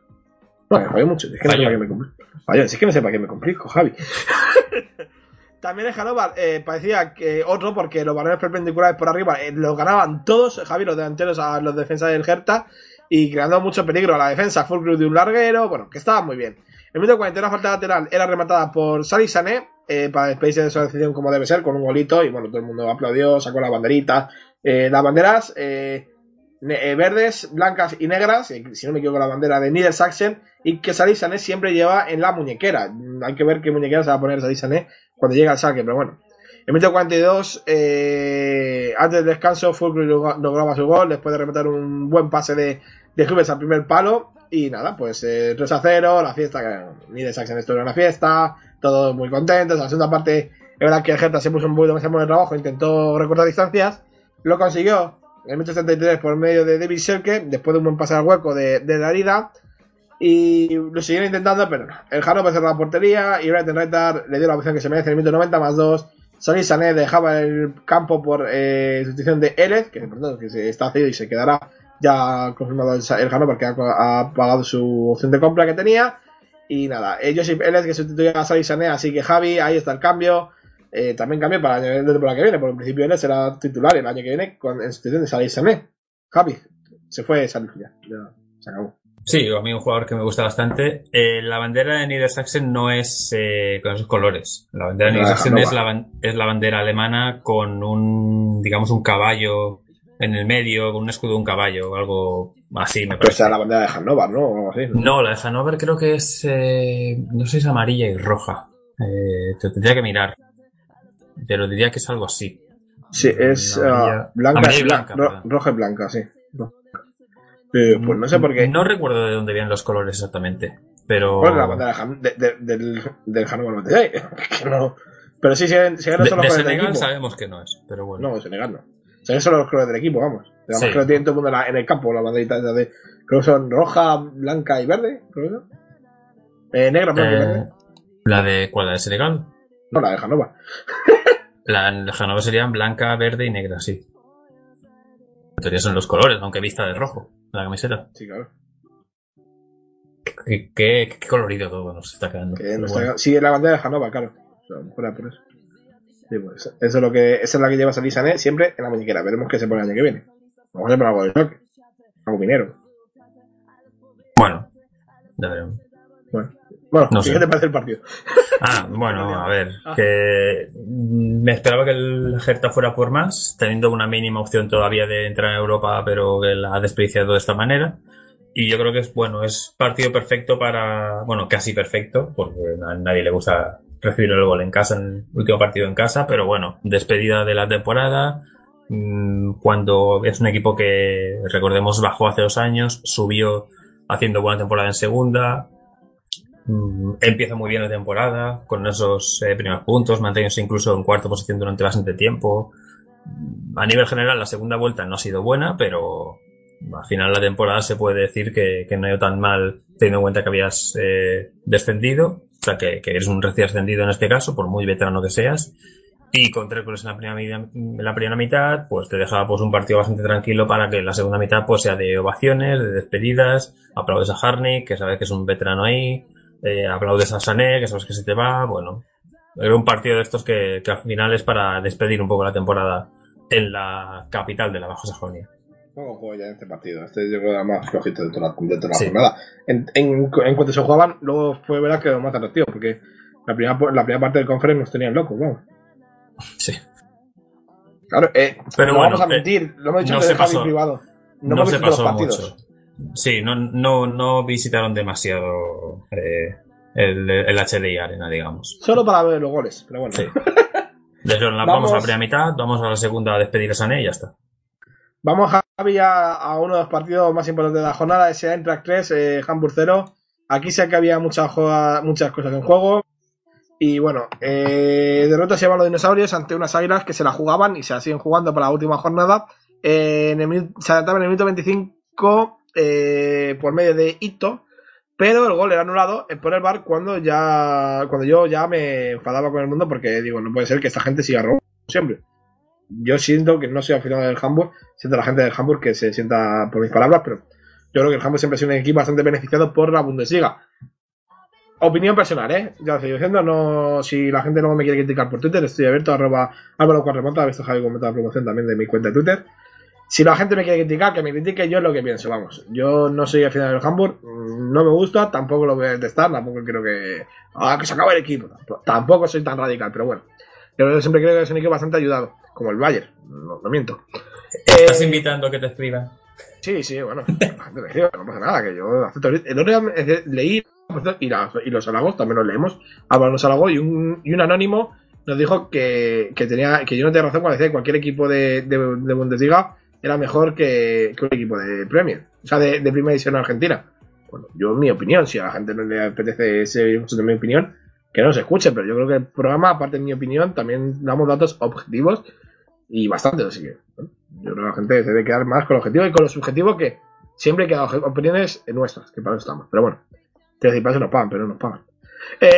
No, que falló mucho, es que no sé para qué me complico. Falló, es que no sé para qué me complico, Javi. (laughs) También en Hannover eh, parecía que otro, porque los balones perpendiculares por arriba eh, los ganaban todos, Javi, los delanteros a los defensas del Hertha, y creando mucho peligro a la defensa, full de un larguero, bueno, que estaba muy bien. El minuto 40 la falta lateral era rematada por Sali Sané, eh, para despedirse de su decisión como debe ser, con un golito, y bueno, todo el mundo aplaudió, sacó la banderita. Eh, las banderas eh, eh, verdes, blancas y negras, eh, si no me equivoco, la bandera de Niedersachsen, y que Sali Sané siempre lleva en la muñequera. Hay que ver qué muñequera se va a poner Sané cuando llega al saque, pero bueno. En minuto 42, eh, antes del descanso, Fulcrum log- lograba su gol después de rematar un buen pase de, de Hubers al primer palo. Y nada, pues eh, 3 a 0, la fiesta, que ni de Saxon esto era una fiesta, todos muy contentos. La segunda parte, es verdad que el Hertha se puso un poquito más en trabajo, intentó recortar distancias, lo consiguió en el minuto 73 por medio de David Selke, después de un buen pase al hueco de, de Darida. Y lo siguieron intentando, pero no. El Hannover cerró la portería y Brighton Reiter le dio la opción que se merece en el minuto 90 más 2. Solís Sané dejaba el campo por eh, sustitución de Elez, que, está haciendo y se quedará ya confirmado el, el Hannover, que ha, ha pagado su opción de compra que tenía. Y nada, eh, Josip Elez que sustituye a Solís Sané, así que Javi, ahí está el cambio. Eh, también cambio para el año de temporada que viene, porque en principio Elez será titular el año que viene con, en sustitución de Solís Sané. Javi, se fue Salih ya, ya se acabó. Sí, a mí un jugador que me gusta bastante. Eh, la bandera de Niedersachsen no es eh, con esos colores. La bandera de La de Niedersachsen es Hannover. la, es la bandera alemana con un, digamos, un caballo en el medio, con un escudo de un caballo, algo así, me Pero parece. será la bandera de Hannover, ¿no? O algo así. No, la de Hannover creo que es, eh, no sé si es amarilla y roja. Eh, te tendría que mirar. Pero diría que es algo así. Sí, es Amarilla- ah, blanca, amarilla y bla- blanca, ro- roja y blanca, sí. Eh, pues no sé por qué. No recuerdo de dónde vienen los colores exactamente. Pero. Bueno, la bandera de de- de- del, del Hannover 96. (laughs) que no. Pero sí, siguen de, solo de del Senegal sabemos que no es, pero bueno. No, de Senegal no. Siguen solo los colores del equipo, vamos. Además Sí. que lo tienen todo el mundo en, el campo, la banderita de. Creo que son roja, blanca y verde. Creo que. Eh, negra, blanca y Eh, verde. la de. ¿Cuál? ¿La de Senegal? No, la de Hannover. (laughs) La de Hannover serían blanca, verde y negra, sí. En teoría son los colores, aunque vista de rojo, la camiseta. Sí, claro. Qué, qué- qué colorido todo nos está quedando. Que no Pero está- bueno. Sí, la bandera de Hannover, claro. O sea, a lo mejor era por eso. Sí, pues, eso es lo que, esa es la que lleva Salih Sané siempre en la muñequera. Veremos qué se pone el año que viene. Vamos a hacer algo de choque. Algo minero. Bueno, ya veremos. Bueno, bueno No ¿qué sé. te parece el partido? Ah, bueno, a ver, que mm, me esperaba que el Hertha fuera por más, teniendo una mínima opción todavía de entrar en Europa, pero que la ha desperdiciado de esta manera. Y yo creo que es, bueno, es partido perfecto para, bueno, casi perfecto, porque a nadie le gusta recibir el gol en casa, en el último partido en casa, pero bueno, despedida de la temporada, mm, cuando es un equipo que, recordemos, bajó hace dos años, subió haciendo buena temporada en segunda, Mm, Empieza muy bien la temporada, con esos eh, primeros puntos, manteniéndose incluso en cuarta posición durante bastante tiempo. A nivel general, la segunda vuelta no ha sido buena, pero al final la temporada se puede decir que, que no ha ido tan mal teniendo en cuenta que habías eh, descendido, o sea, que, que eres un recién ascendido en este caso, por muy veterano que seas, y con tres goles en la primera, en la primera mitad, pues te deja pues un partido bastante tranquilo para que la segunda mitad pues sea de ovaciones, de despedidas, aplaudes a Harnik, que sabes que es un veterano ahí, eh, aplaudes a Sané, que sabes que se te va, bueno, era un partido de estos que, que al final es para despedir un poco la temporada en la capital de la Baja Sajonia. Poco juego ya en este partido. Este yo creo que era más flojito de toda la, de toda la Sí. jornada. En, en, en cuanto se jugaban, luego fue verdad que lo más atractivo, porque la primera, la primera parte del conference nos tenían locos, vamos. Sí. Claro, eh, Pero no bueno, vamos a eh, mentir, lo hemos dicho no se pasó. privado. No, No, hemos se visto los pasó partidos. mucho. Sí, no, no, no visitaron demasiado eh, el, el HDI Arena, digamos. Solo para ver los goles, pero bueno. Sí. (laughs) Vamos, Vamos. a la primera mitad, vamos a la segunda a despedir a Sané y ya está. Vamos, Javi, a, a uno de los partidos más importantes de la jornada, ese Eintracht 3, eh, Hamburg 0. Aquí sé que había muchas, muchas cosas en juego. Y bueno, eh, derrota se llaman los dinosaurios ante unas águilas que se la jugaban y se la siguen jugando para la última jornada. Eh, en el, se adelantaban en el minuto 25 eh, por medio de Ito, pero el gol era anulado eh, por el bar cuando ya cuando yo ya me enfadaba con el mundo porque digo, no puede ser que esta gente siga robando siempre. Yo siento que no soy aficionado del Hamburg, siento a la gente del Hamburg que se sienta por mis palabras, pero yo creo que el Hamburg siempre ha sido un equipo bastante beneficiado por la Bundesliga. Opinión personal, ¿eh? Ya lo estoy diciendo, no, si la gente no me quiere criticar por Twitter, estoy abierto, arroba Álvaro Cuarremota, ha visto Javi comentar la promoción también de mi cuenta de Twitter. Si la gente me quiere criticar, que me critique, yo es lo que pienso, vamos. Yo no soy aficionado del Hamburg, mm, no me gusta, tampoco lo voy a detestar, tampoco creo que... Ah, que se acabe el equipo. Tampoco soy tan radical, pero bueno. Yo siempre creo que es un equipo bastante ayudado, como el Bayern, no, no miento. ¿Estás Eh, invitando a que te escriban? Sí, sí, bueno, (laughs) no pasa nada, que yo acepto. El otro día eh, leí, y, la- y los halagos también los leemos, Álvaro nos halagó y un, y un anónimo nos dijo que, que tenía que yo no tenía razón cuando decía que cualquier equipo de, de, de Bundesliga era mejor que, que un equipo de Premier, o sea, de, de Primera División Argentina. Bueno, yo, mi opinión, si a la gente no le apetece ese de mi opinión, que no se escuche, pero yo creo que el programa, aparte de mi opinión, también damos datos objetivos y bastante, así que yo creo que la gente se debe quedar más con el objetivo y con lo subjetivo que siempre queda opiniones nuestras, que para eso estamos. Pero bueno, quiero decir, para eso nos pagan, pero no nos pagan. (laughs) Eh,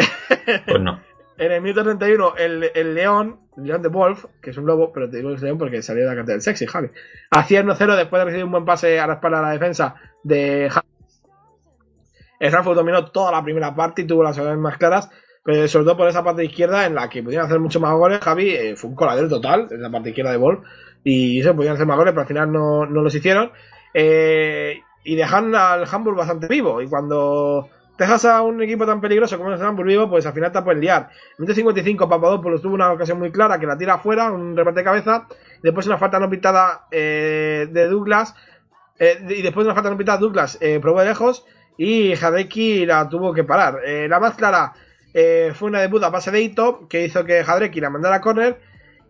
Pues no. (laughs) en el minuto 31, el, el León, León de Wolf, que es un lobo, pero te digo que es León porque salió de la cantera del sexy, Javi. Hacía 1-0 después de recibir un buen pase a la espalda de la defensa de Javi. El Frankfurt dominó toda la primera parte y tuvo las opciones más claras, pero sobre todo por esa parte izquierda en la que podían hacer mucho más goles. Javi eh, fue un coladero total en la parte izquierda de Wolf y se podían hacer más goles, pero al final no, no los hicieron. Eh, y dejan al Hamburg bastante vivo. Y cuando dejas a un equipo tan peligroso como es el Hamburg vivo, pues al final te puedes liar. El 55, Papadopoulos tuvo una ocasión muy clara que la tira afuera, un remate de cabeza. Después una falta no pitada eh, de Douglas. eh, y después de una falta no pitada, Douglas eh, probó de lejos. Y Jadeki la tuvo que parar. Eh, la más clara eh, fue una debut a base de Ito, que hizo que Jadeki la mandara a córner.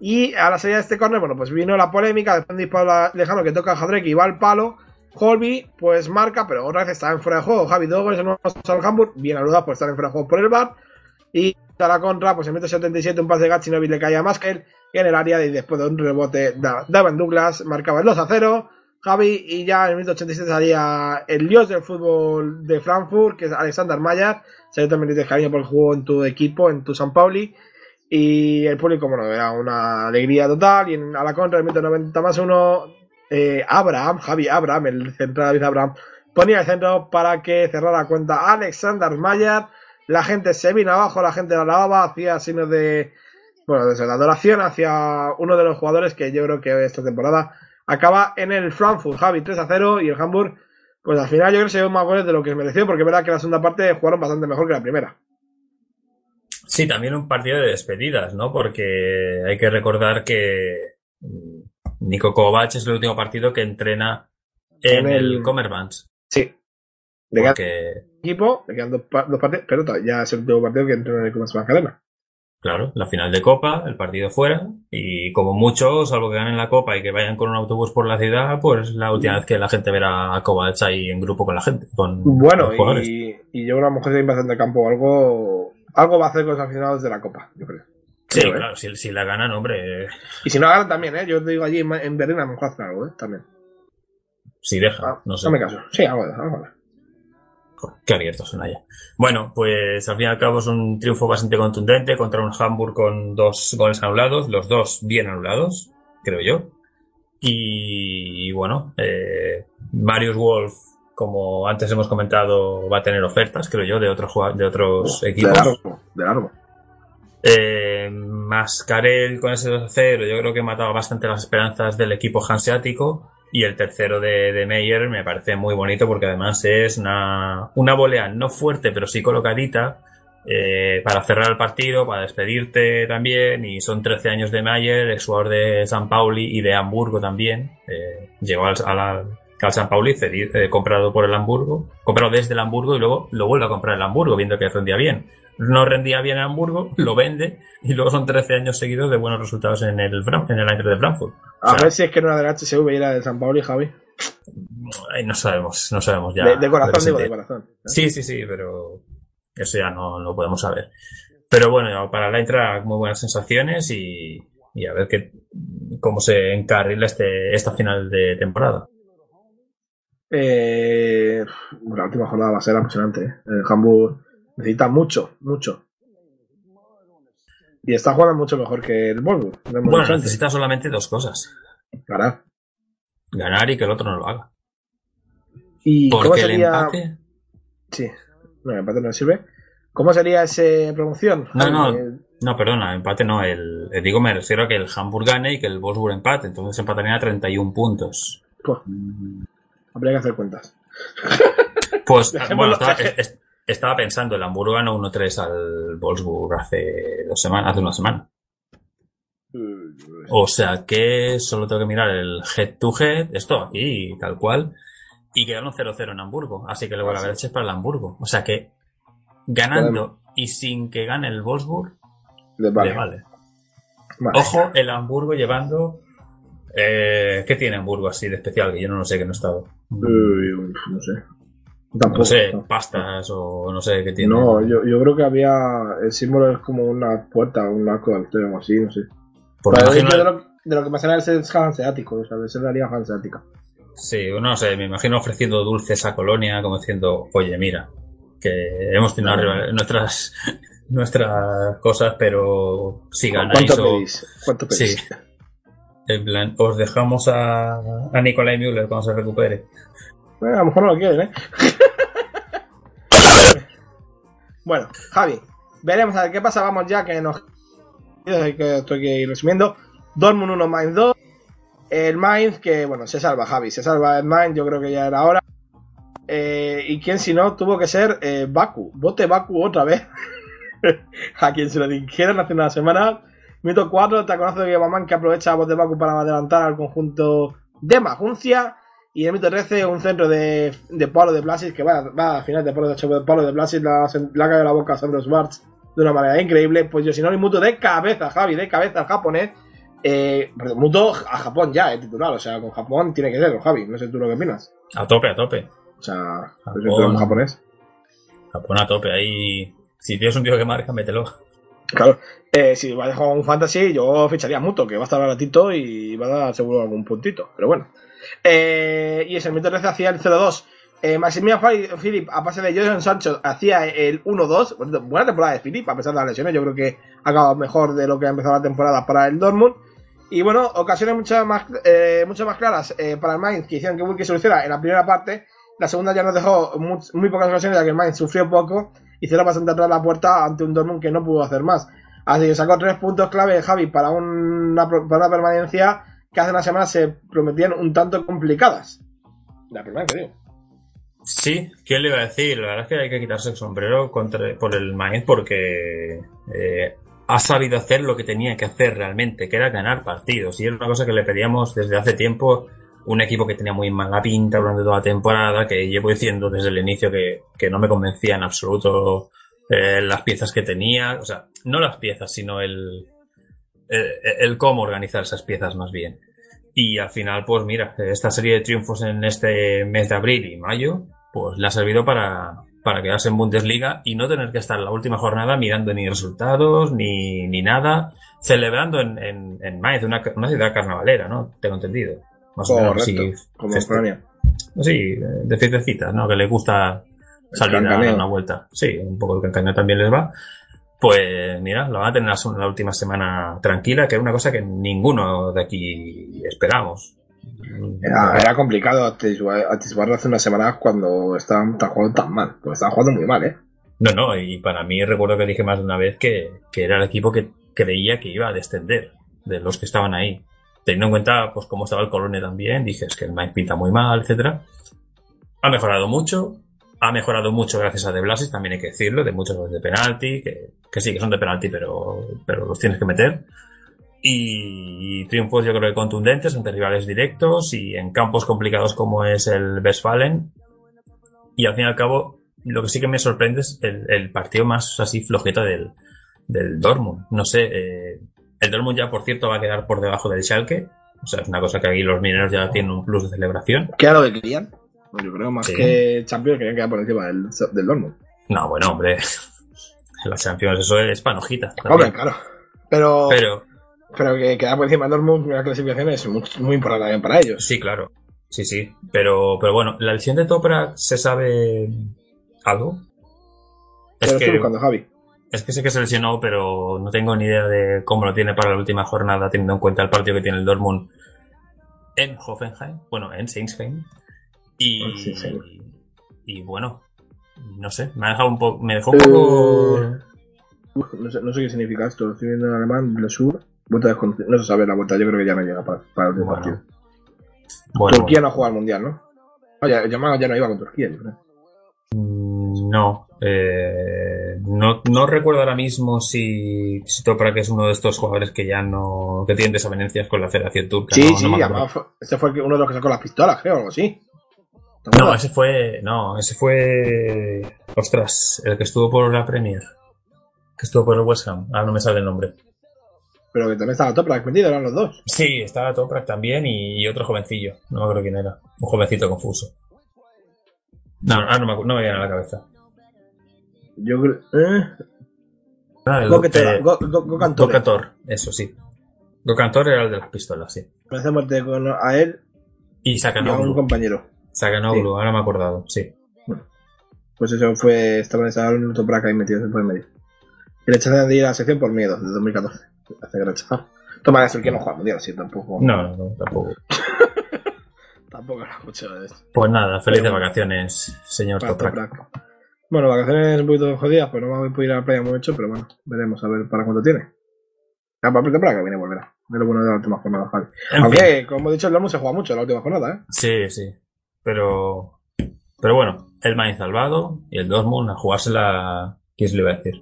Y a la salida de este córner, bueno, pues vino la polémica, después de un lejano que toca a Jadrek y va al palo. Holby, pues marca, pero otra vez está en fuera de juego. Javi, dos goles en al Hamburg, bien anulado por estar en fuera de juego por el bar. Y a la contra, pues en el 77 un pase de Gatchinovic le caía a Maskel en el área y después de un rebote da- Davan Douglas marcaba el 2 a 0. Javi, y ya en el 87 salía el dios del fútbol de Frankfurt, que es Alexander Mayer. Se también tienes cariño por el juego en tu equipo, en tu San Pauli. Y el público, bueno, era una alegría total. Y a la contra, el minuto 90 más uno, eh, Abraham, Javi Abraham, el central David Abraham, ponía el centro para que cerrara cuenta Alexander Mayer. La gente se vino abajo, la gente la lavaba, hacía signos de, bueno, la adoración hacia uno de los jugadores que yo creo que esta temporada acaba en el Frankfurt, Javi 3 a 0 y el Hamburg, pues al final yo creo que se dio más goles de lo que mereció, porque es verdad que la segunda parte jugaron bastante mejor que la primera. Sí, también un partido de despedidas, ¿no? Porque hay que recordar que mm, Nico Kovac es el último partido que entrena en, En el- el. Sí. Le quedan Porque, equipo, le quedan dos, dos partidos, pero ya es el último partido que entró en el Comas Cadena. Claro, la final de Copa, el partido fuera, y como mucho, salvo que ganen la Copa y que vayan con un autobús por la ciudad, pues la última vez que la gente verá a Kovac ahí en grupo con la gente, con Bueno, los y, y yo creo que a lo mejor se campo algo, algo va a hacer con los aficionados de la Copa, yo creo. Sí, creo, ¿eh? claro, si, si la ganan, hombre, Y si no ganan también, ¿eh? Yo te digo allí en, Berlín a lo mejor hacen algo, ¿eh? También. si deja, Ah, no sé. No me caso. Sí, algo algo Qué abiertos son allá. Bueno, pues al fin y al cabo es un triunfo bastante contundente contra un Hamburg con dos goles anulados, los dos bien anulados, creo yo. Y, y bueno, eh, Marius Wolf, como antes hemos comentado, va a tener ofertas, creo yo, de otros de otros De equipos. largo, de largo. Eh, Mascarel con ese 2 a 0, yo creo que mataba bastante las esperanzas del equipo hanseático. Y el tercero de, de Meyer me parece muy bonito porque además es una, una volea no fuerte, pero sí colocadita eh, para cerrar el partido, para despedirte también. Y son 13 años de Meyer, es jugador de San Pauli y de Hamburgo también. Eh, llegó al, al, al San Pauli eh, comprado por el Hamburgo, comprado desde el Hamburgo y luego lo vuelve a comprar el Hamburgo, viendo que rendía bien no rendía bien en Hamburgo, lo vende y luego son 13 años seguidos de buenos resultados en el, en el Eintracht de Frankfurt. O A ver si es que no era del HSV y era del San Pablo y Javi. ay, no sabemos, no sabemos ya. de, corazón, digo, de corazón. Sí, sí, sí, pero eso ya no lo podemos saber. Pero bueno, para la Eintracht muy buenas sensaciones y, y a ver qué, cómo se encarrila este, esta final de temporada. Eh, la última jornada va a ser apasionante. ¿eh? El Hamburg necesita mucho, mucho. Y está jugando mucho mejor que el hemos Bueno, necesita solamente dos cosas. Ganar. Ganar y que el otro no lo haga. ¿Y cómo Porque el sería...? empate... Sí, no, el empate no sirve. ¿Cómo sería esa promoción? No, no, Eh, no, perdona, empate no. El, eh, digo, me refiero a que el Hamburg gane y que el Wolfsburg empate. Entonces empatarían a 31 puntos. pues, habría que hacer cuentas. (laughs) Pues, bueno, estaba, es- es- estaba pensando, el Hamburgo ganó 1-3 al Wolfsburg hace dos semanas, hace una semana. O sea que solo tengo que mirar el head to head, esto aquí, tal cual, y quedaron 0-0 en Hamburgo. Así que luego la verdad es para el Hamburgo. O sea que ganando y sin que gane el Wolfsburg, le vale. Vale. Ojo, el Hamburgo llevando. Eh, ¿Qué tiene Hamburgo así de especial? Que yo no lo sé, que no he estado. Uy, no sé. Tampoco. No sé, pastas o no sé qué tiene. No, yo, yo creo que había. El símbolo es como una puerta, un arco de altura o algo así, no sé. Por Pero imagino- yo de, lo, de lo que me suena es el hanseático, o sea, de ser la liga hanseática. Sí, no sé, me imagino ofreciendo dulces a Colonia, como diciendo, oye, mira, que hemos tenido arriba nuestras (laughs) nuestras cosas, pero si ganáis ¿Cuánto o... pedís? ¿Cuánto pedís? Sí. En plan, os dejamos a, a Nicolai Müller cuando se recupere. Bueno, a lo mejor no lo quieren, ¿eh? (laughs) bueno, Javi, veremos a ver qué pasa. Vamos ya que nos. que estoy aquí resumiendo. Dortmund 1, Mainz 2. El Mainz, que bueno, se salva, Javi. Se salva el Mainz, yo creo que ya era hora. Eh, y quién si no, tuvo que ser eh, Baku. Bote Baku otra vez. (laughs) a quien se lo dijeron hace una semana. Minuto 4, te conoce de Mamán que aprovecha a Bote Baku para adelantar al conjunto de Maguncia. Y en el minuto 13, un centro de, de Pablo de Blasis, que va, va a final de Pablo de, Pablo de Blasis, la, la cae la boca a Sandro Schwartz de una manera increíble. Pues yo, si no, el muto de cabeza, Javi, de cabeza al japonés. Eh, perdón, muto a Japón ya, el titular. O sea, con Japón tiene que ser, Javi. No sé tú lo que opinas. A tope, a tope. O sea, Japón. es un japonés. Japón a tope, ahí... Si tienes un tío que marca, mételo. Claro, eh, si va a jugar un fantasy, yo ficharía Muto, que va a estar baratito y va a dar seguro algún puntito. Pero bueno. Eh, y es el minuto 13 hacía el 0-2. Eh, Maximilian Philip, a pase de Jadon Sancho, hacía el 1-2. Bueno, Buena temporada de Philip, a pesar de las lesiones. Yo creo que ha acabado mejor de lo que ha empezado la temporada para el Dortmund. Y bueno, ocasiones mucho más, eh, mucho más claras eh, para el Mainz, que hicieron que Wilkie soluciona en la primera parte. La segunda ya nos dejó muy, muy pocas ocasiones, ya que el Mainz sufrió poco y cerró bastante atrás la puerta ante un Dortmund que no pudo hacer más. Así que sacó tres puntos clave Javi para una, para una permanencia que hace una semana se prometían un tanto complicadas. La primera que digo. Sí, ¿quién le iba a decir? La verdad es que hay que quitarse el sombrero contra, por el Mainz porque eh, ha sabido hacer lo que tenía que hacer realmente, que era ganar partidos. Y es una cosa que le pedíamos desde hace tiempo. Un equipo que tenía muy mala pinta durante toda la temporada, que llevo diciendo desde el inicio que, que no me convencía en absoluto eh, las piezas que tenía. O sea, no las piezas, sino el, el, cómo organizar esas piezas más bien. Y al final, pues mira, esta serie de triunfos en este mes de abril y mayo, pues le ha servido para, para quedarse en Bundesliga y no tener que estar la última jornada mirando ni resultados ni, ni nada, celebrando en, en, en Mainz, una, una ciudad carnavalera, ¿no? Tengo entendido. Más o menos Correcto, así. como feste- Ucrania. así, de fiestecitas, ¿no? Que les gusta salir a dar una vuelta. Sí, un poco el cancaneo también les va. Pues mira, lo van a tener la, la última semana tranquila, que era una cosa que ninguno de aquí esperamos. Era, era complicado atisbarlo hace unas semanas cuando estaban tan jugando tan mal. Porque estaban jugando muy mal, ¿eh? No, no, y para mí recuerdo que dije más de una vez que, que era el equipo que creía que iba a descender de los que estaban ahí. Teniendo en cuenta pues cómo estaba el Colonia también, dije es que el Mike pinta muy mal, etcétera. Ha mejorado mucho, ha mejorado mucho gracias a De Blasis, también hay que decirlo, de muchos de penalti, que, que sí, que son de penalti, pero, pero los tienes que meter. Y, triunfos yo creo que contundentes ante rivales directos y en campos complicados como es el Westfalen. Y al fin y al cabo, lo que sí que me sorprende es el, el partido más así flojeta del, del Dortmund. No sé, eh, el Dortmund ya, por cierto, va a quedar por debajo del Schalke. O sea, es una cosa que aquí los mineros ya tienen un plus de celebración. ¿Qué era lo que querían? Pues yo creo más Sí. que Champions querían quedar por encima del, del Dortmund. No, bueno, hombre, (laughs) la Champions eso es panojita. Hombre, claro. Pero, pero, Pero, que quedar por encima del Dortmund en la clasificación es muy, muy importante también para ellos. sí, claro. Sí, sí. Pero, pero bueno, ¿la lesión de Toprak se sabe algo? Es Pero estoy que, buscando, Javi. Es que sé que se lesionó, pero no tengo ni idea de cómo lo tiene para la última jornada, teniendo en cuenta el partido que tiene el Dortmund en Hoffenheim, bueno, en Seinsheim. Y, y bueno, no sé, me ha dejado un poco, me dejó un poco... Eh, no, sé, no sé qué significa esto. Estoy viendo en alemán, le sur. Vuelta. No se sabe la vuelta. Yo creo que ya no llega para, para el último Bueno, partido. Bueno, Turquía no juega al mundial, ¿no? Oye, ya, ya no iba con Turquía, yo creo. No, eh, no, no recuerdo ahora mismo si, si Toprak es uno de estos jugadores que ya no, que tienen desavenencias con la Federación Turca. Sí, no, sí, no, fue- ese fue uno de los que sacó las pistolas, creo, o algo así. ¿Te no, ese fue, no, ese fue, ostras, el que estuvo por la Premier, que estuvo por el West Ham, ahora no me sale el nombre. Pero que también estaba Toprak metido, eran los dos. Sí, estaba Toprak también y, y otro jovencillo, no me acuerdo quién era, un jovencito confuso. No, me, no me viene a la cabeza. Yo creo. ¿Eh? Ah, el- Goquetera, eh, Go- Go- Gokantore. Gocantor, eso sí. Gocantor era el de las pistolas, sí. Me hace muerte con a él Y y a un compañero. Sakanoglu, Sí. ahora me he acordado, sí. Pues eso fue. Estaban en Toprak ahí metidos por el medio. Y le echaron de ir a la sección por miedo, de 2014. Hace que rechazar. Toma, es el que no juega al mundial, así tampoco. No, no, no, tampoco. (laughs) Tampoco de esto. Pues nada, felices Pero- vacaciones, señor. Toprak. Bueno, vacaciones un poquito jodidas, pues no me voy a poder ir a la playa mucho, pero bueno, veremos a ver para cuánto tiene. Que viene volverá. Es lo bueno de la última jornada, Javi. Aunque, como he dicho, el Dortmund se juega mucho en la última jornada, ¿eh? Sí, sí. Pero, pero bueno, el Mainz salvado y el Dortmund a jugársela, ¿qué se le iba a decir?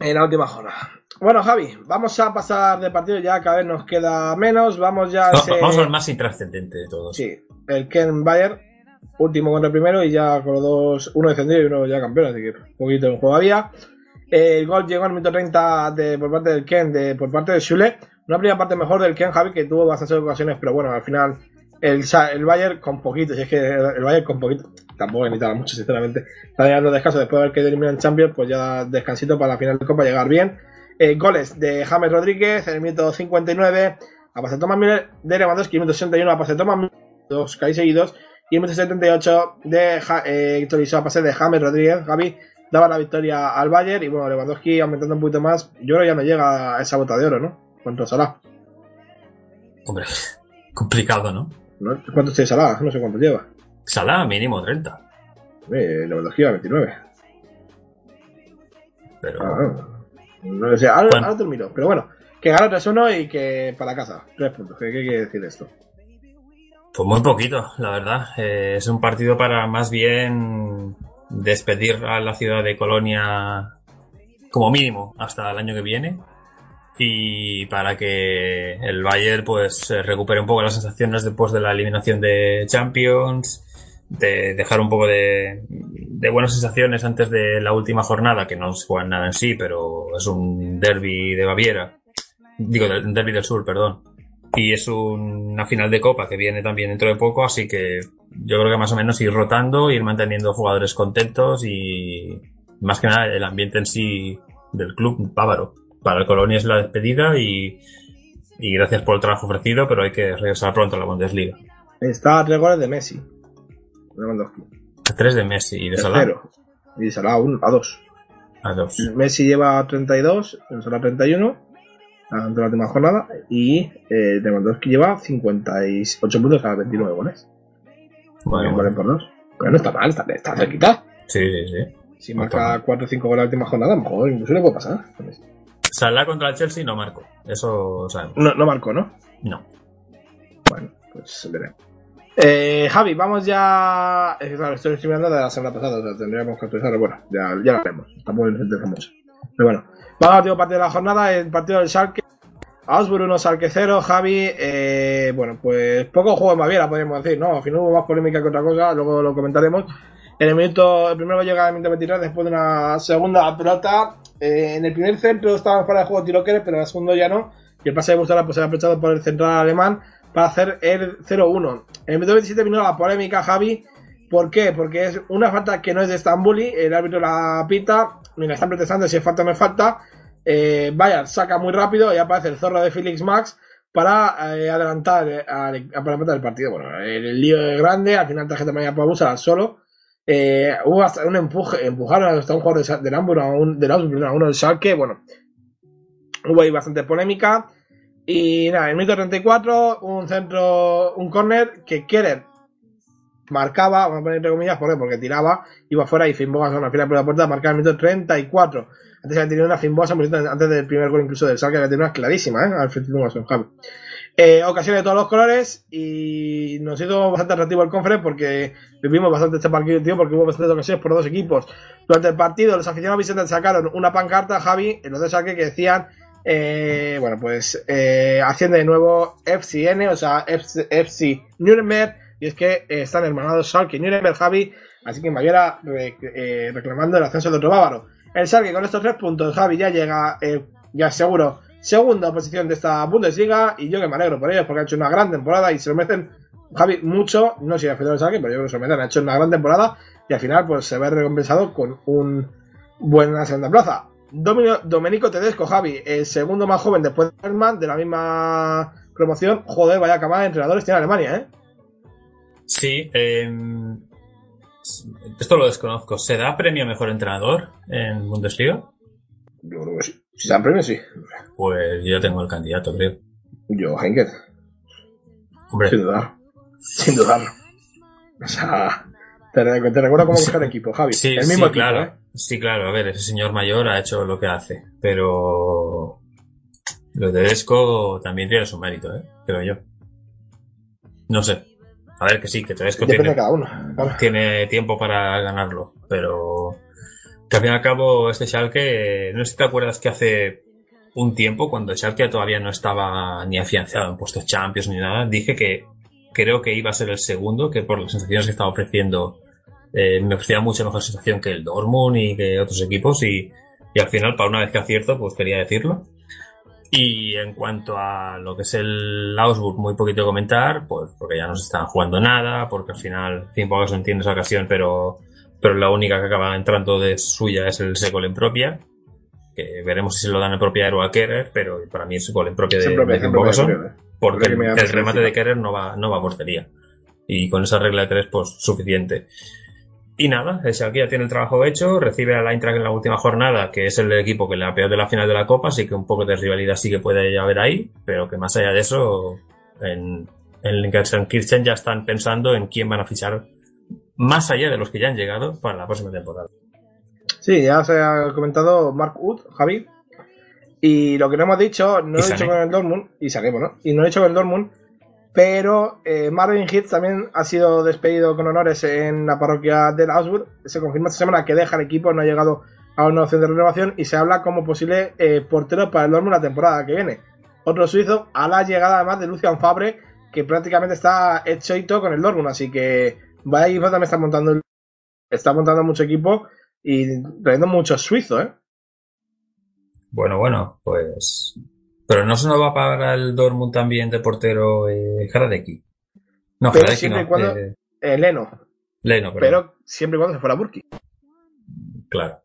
En la última jornada. Bueno, Javi, vamos a pasar de partido ya, cada vez nos queda menos. Vamos ya a ese- Vamos al más intrascendente de todos. Sí, el Ken Bayer, último contra el primero y ya con los dos, uno descendido y uno ya campeón, así que un poquito en juego había. El gol llegó al minuto 30 de, por parte del Ken, de, por parte del Schule. Una primera parte mejor del Ken, Javi, que tuvo bastantes ocasiones, pero bueno, al final el, el Bayern con poquito, si es que el Bayern con poquito, tampoco necesitaba mucho, sinceramente. Está llegando descanso después de haber quedado eliminado en Champions, pues ya descansito para la final de Copa llegar bien. Eh, goles de James Rodríguez en el minuto 59, a pase de Thomas Miller, de Lewandowski, minuto 61, a pase de Thomas Miller, dos caí seguidos, y el minuto 78 de eh, a pase de James Rodríguez, Javi daba la victoria al Bayern, y bueno, Lewandowski aumentando un poquito más, yo creo que ya no llega a esa bota de oro, ¿no? Contra Salah. Hombre, complicado, ¿no? ¿no? ¿Cuántos tiene Salah? No sé cuántos lleva. Salah mínimo 30. Eh, Lewandowski va a 29. Pero, Ah, no sé, ahora, Bueno. ahora termino. Pero bueno, que gana 3-1 y que para casa. 3 puntos. ¿Qué, qué quiere decir esto? Pues muy poquito, la verdad. Eh, es un partido para más bien despedir a la ciudad de Colonia como mínimo hasta el año que viene y para que el Bayern pues recupere un poco las sensaciones después de la eliminación de Champions de dejar un poco de, de buenas sensaciones antes de la última jornada que no se juega nada en sí pero es un derby de Baviera digo del derby del sur perdón y es un- una final de copa que viene también dentro de poco así que yo creo que más o menos ir rotando ir manteniendo jugadores contentos y más que nada el ambiente en sí del club bávaro para el Colonia es la despedida y, y gracias por el trabajo ofrecido, pero hay que regresar pronto a la Bundesliga. Está a tres goles de Messi. A 3 de Messi y de Salah. Y Salah a, un, a dos. a 2. Messi lleva 32, Salah 31 ante la última jornada y eh, Lewandowski lleva 58 puntos a 29 goles. Bueno, por dos. Pero no está mal, está, está cerquita. Sí, sí, sí. Si marca mal. 4 o 5 goles la última jornada, a mejor incluso le puede pasar. Salah contra el Chelsea no marco. Eso sabemos. No, no marcó, ¿no? No. Bueno, pues veremos. Eh, Javi, vamos ya. Es que claro, estoy estimando de la semana pasada, o sea, tendríamos que actualizarlo. Bueno, ya, ya lo haremos. El famoso. Pero bueno, vamos al último partido de la jornada, el partido del Schalke. Augsburg 1, Schalke 0, Javi. Eh, bueno, pues poco juego en Baviera, podríamos decir, ¿no? Al final hubo más polémica que otra cosa, luego lo comentaremos. En el minuto, el primero llega al minuto 23 después de una segunda pelota. Eh, en el primer centro estaban fuera de juego Tiroqueres, pero en el segundo ya no. Y el pase de Bustara pues, se ha aprovechado por el central alemán para hacer el 0-1. En el minuto 27 vino la polémica, Javi. ¿Por qué? Porque es una falta que no es de Estambuli, el árbitro la pita, mira, están protestando si es falta o no es falta. Eh, Bayern saca muy rápido y aparece el zorro de Felix Max para eh, adelantar eh, a, para el partido. Bueno, el lío es grande, al final tarjeta amarilla para Busar solo. Eh, hubo hasta un empuje, empujaron hasta un jugador de del Hamburg a un, del Augsburg, a uno del Schalke, bueno, hubo ahí bastante polémica. Y nada, en el minuto 34, un centro, un córner que Keller marcaba, vamos a poner entre comillas, ¿por qué? porque tiraba, iba fuera y Finbogason al final por la puerta marcaba el minuto 34. Antes había tenido una Finbogason antes del primer gol incluso del Schalke, había tenido una clarísima, ¿eh? Al Finbogason, Javi. Eh, ocasiones de todos los colores y nos hizo bastante atractivo el conference porque vivimos bastante este partido tío, porque hubo bastantes ocasiones por dos equipos. Durante el partido los aficionados visitantes sacaron una pancarta, Javi, en los de Schalke que decían eh, bueno, pues eh, haciendo de nuevo FCN, o sea, FC, FC Nuremberg, y es que eh, están hermanados Schalke y Nuremberg, Javi, así que Baviera re- eh, reclamando el ascenso de otro bávaro. El Schalke con estos tres puntos, Javi ya llega, eh, ya seguro, segunda posición de esta Bundesliga, y yo que me alegro por ellos porque han hecho una gran temporada y se lo merecen, Javi, mucho, no sé si el Schalke, pero yo creo que se lo merecen, han hecho una gran temporada y al final pues se ve recompensado con un buena segunda plaza. Domenico Tedesco, Javi, el segundo más joven después de Herman, de la misma promoción. Joder, vaya camada de entrenadores tiene Alemania, ¿eh? Sí, em, esto lo desconozco. ¿Se da premio a mejor entrenador en Bundesliga? Yo creo que sí. Si dan premios, sí. Pues yo tengo el candidato, creo. Yo, Henkel, Hombre, sin dudar. Sin dudarlo. O sea, te, te recuerdo cómo buscar equipo, Javi. sí, el sí, mismo equipo, claro. ¿eh? Sí, claro. A ver, ese señor mayor ha hecho lo que hace. Pero lo de Tedesco también tiene su mérito, ¿eh? Creo yo. No sé. A ver, que sí, que Tedesco Depende tiene, cada uno. claro. tiene tiempo para ganarlo, pero que al fin y al cabo este Schalke, no sé si te acuerdas que hace un tiempo, cuando el Schalke todavía no estaba ni afianzado en puestos Champions ni nada, dije que creo que iba a ser el segundo, que por las sensaciones que estaba ofreciendo eh, me ofrecía mucha mejor sensación que el Dortmund y que otros equipos y, y al final, para una vez que acierto, pues quería decirlo. Y en cuanto a lo que es el Augsburg, muy poquito que comentar, pues porque ya no se están jugando nada, porque al final, fin, poco se entiende esa ocasión, pero, pero la única que acaba entrando de suya es el Secol en propia, que veremos si se lo dan en propia o a Kerrer, pero para mí es gol en propia de, Siempre, de ¿eh? porque el, remate de Kerrer no va, no va a portería. Y con esa regla de tres, pues suficiente. Y nada, el Schalke ya tiene el trabajo hecho, recibe al Eintracht en la última jornada, que es el equipo que le ha peor de la final de la Copa, así que un poco de rivalidad sí que puede haber ahí, pero que más allá de eso, en, en Kirchen ya están pensando en quién van a fichar más allá de los que ya han llegado para la próxima temporada. Sí, ya se ha comentado Mark Wood, Javi. Y lo que no hemos dicho, no he dicho con el Dortmund, y saquemos, ¿no? Y no lo he dicho con el Dortmund, pero eh, Marvin Hitz también ha sido despedido con honores en la parroquia del Augsburg. Se confirma esta semana que deja el equipo, no ha llegado a una opción de renovación y se habla como posible eh, portero para el Dortmund la temporada que viene. Otro suizo a la llegada además de Lucian Fabre, que prácticamente está hecho y todo con el Dortmund, así que vaya equipo también está montando está montando mucho equipo y trayendo muchos suizos, ¿eh? Bueno, bueno, pues... Pero no se nos va a pagar el Dortmund también de portero eh, Hradecki. No, Pero Hradecki siempre no, y cuando- eh, Eh, Leno, Leno, perdón. pero siempre y cuando se fuera Burki. Claro.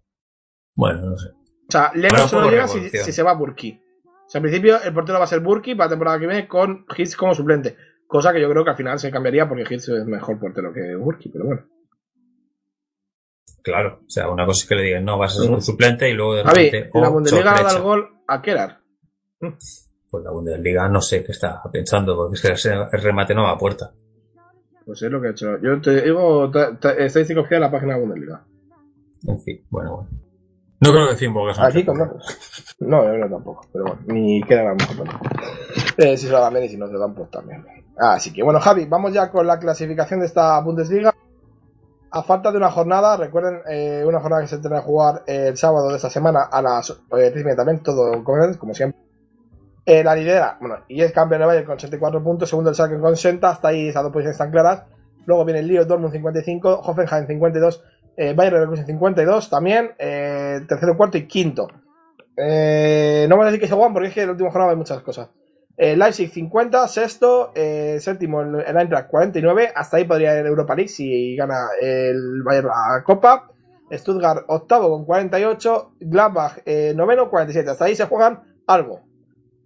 Bueno, no sé. O sea, Leno Bueno, solo llega si, se va Burki. O sea, al principio el portero va a ser Burki para la temporada que viene con Hitz como suplente. Cosa que yo creo que al final se cambiaría porque Hitz es mejor portero que Burki, pero bueno. Claro, o sea, una cosa es que le digan, no, vas a ser un suplente y luego de Javi, repente. la oh, Bundesliga da el gol a Kerar. Pues la Bundesliga no sé qué está pensando, porque es que el remate no va a puerta. Pues es lo que he hecho. Yo te digo ta- ta- estadística oficial de la página de Bundesliga. En fin, bueno, bueno. No creo que Finborg es Aquí con no. No, yo no tampoco. Pero bueno, ni Kerar a lo mejor tampoco. Eh, si se lo dan bien y si no se lo dan, pues también. Así que bueno, Javi, vamos ya con la clasificación de esta Bundesliga. A falta de una jornada, recuerden, eh, una jornada que se tendrá que jugar el sábado de esta semana a las eh, 3 y media también, todo con como siempre. Eh, la lidera, bueno, y es campeón de Bayern con 64 puntos, segundo el Schalke con 60, hasta ahí esas dos posiciones están claras. Luego viene el Lille, Dortmund 55, Hoffenheim 52, eh, Bayern Leverkusen 52 también, eh, tercero, cuarto y quinto. Eh, no vamos a decir que se juegan porque es que el último jornada hay muchas cosas. Eh, Leipzig 50, sexto, séptimo el, el Eintracht 49, hasta ahí podría ir Europa League si gana el Bayern la Copa. Stuttgart octavo con 48, Gladbach noveno 47, hasta ahí se juegan algo.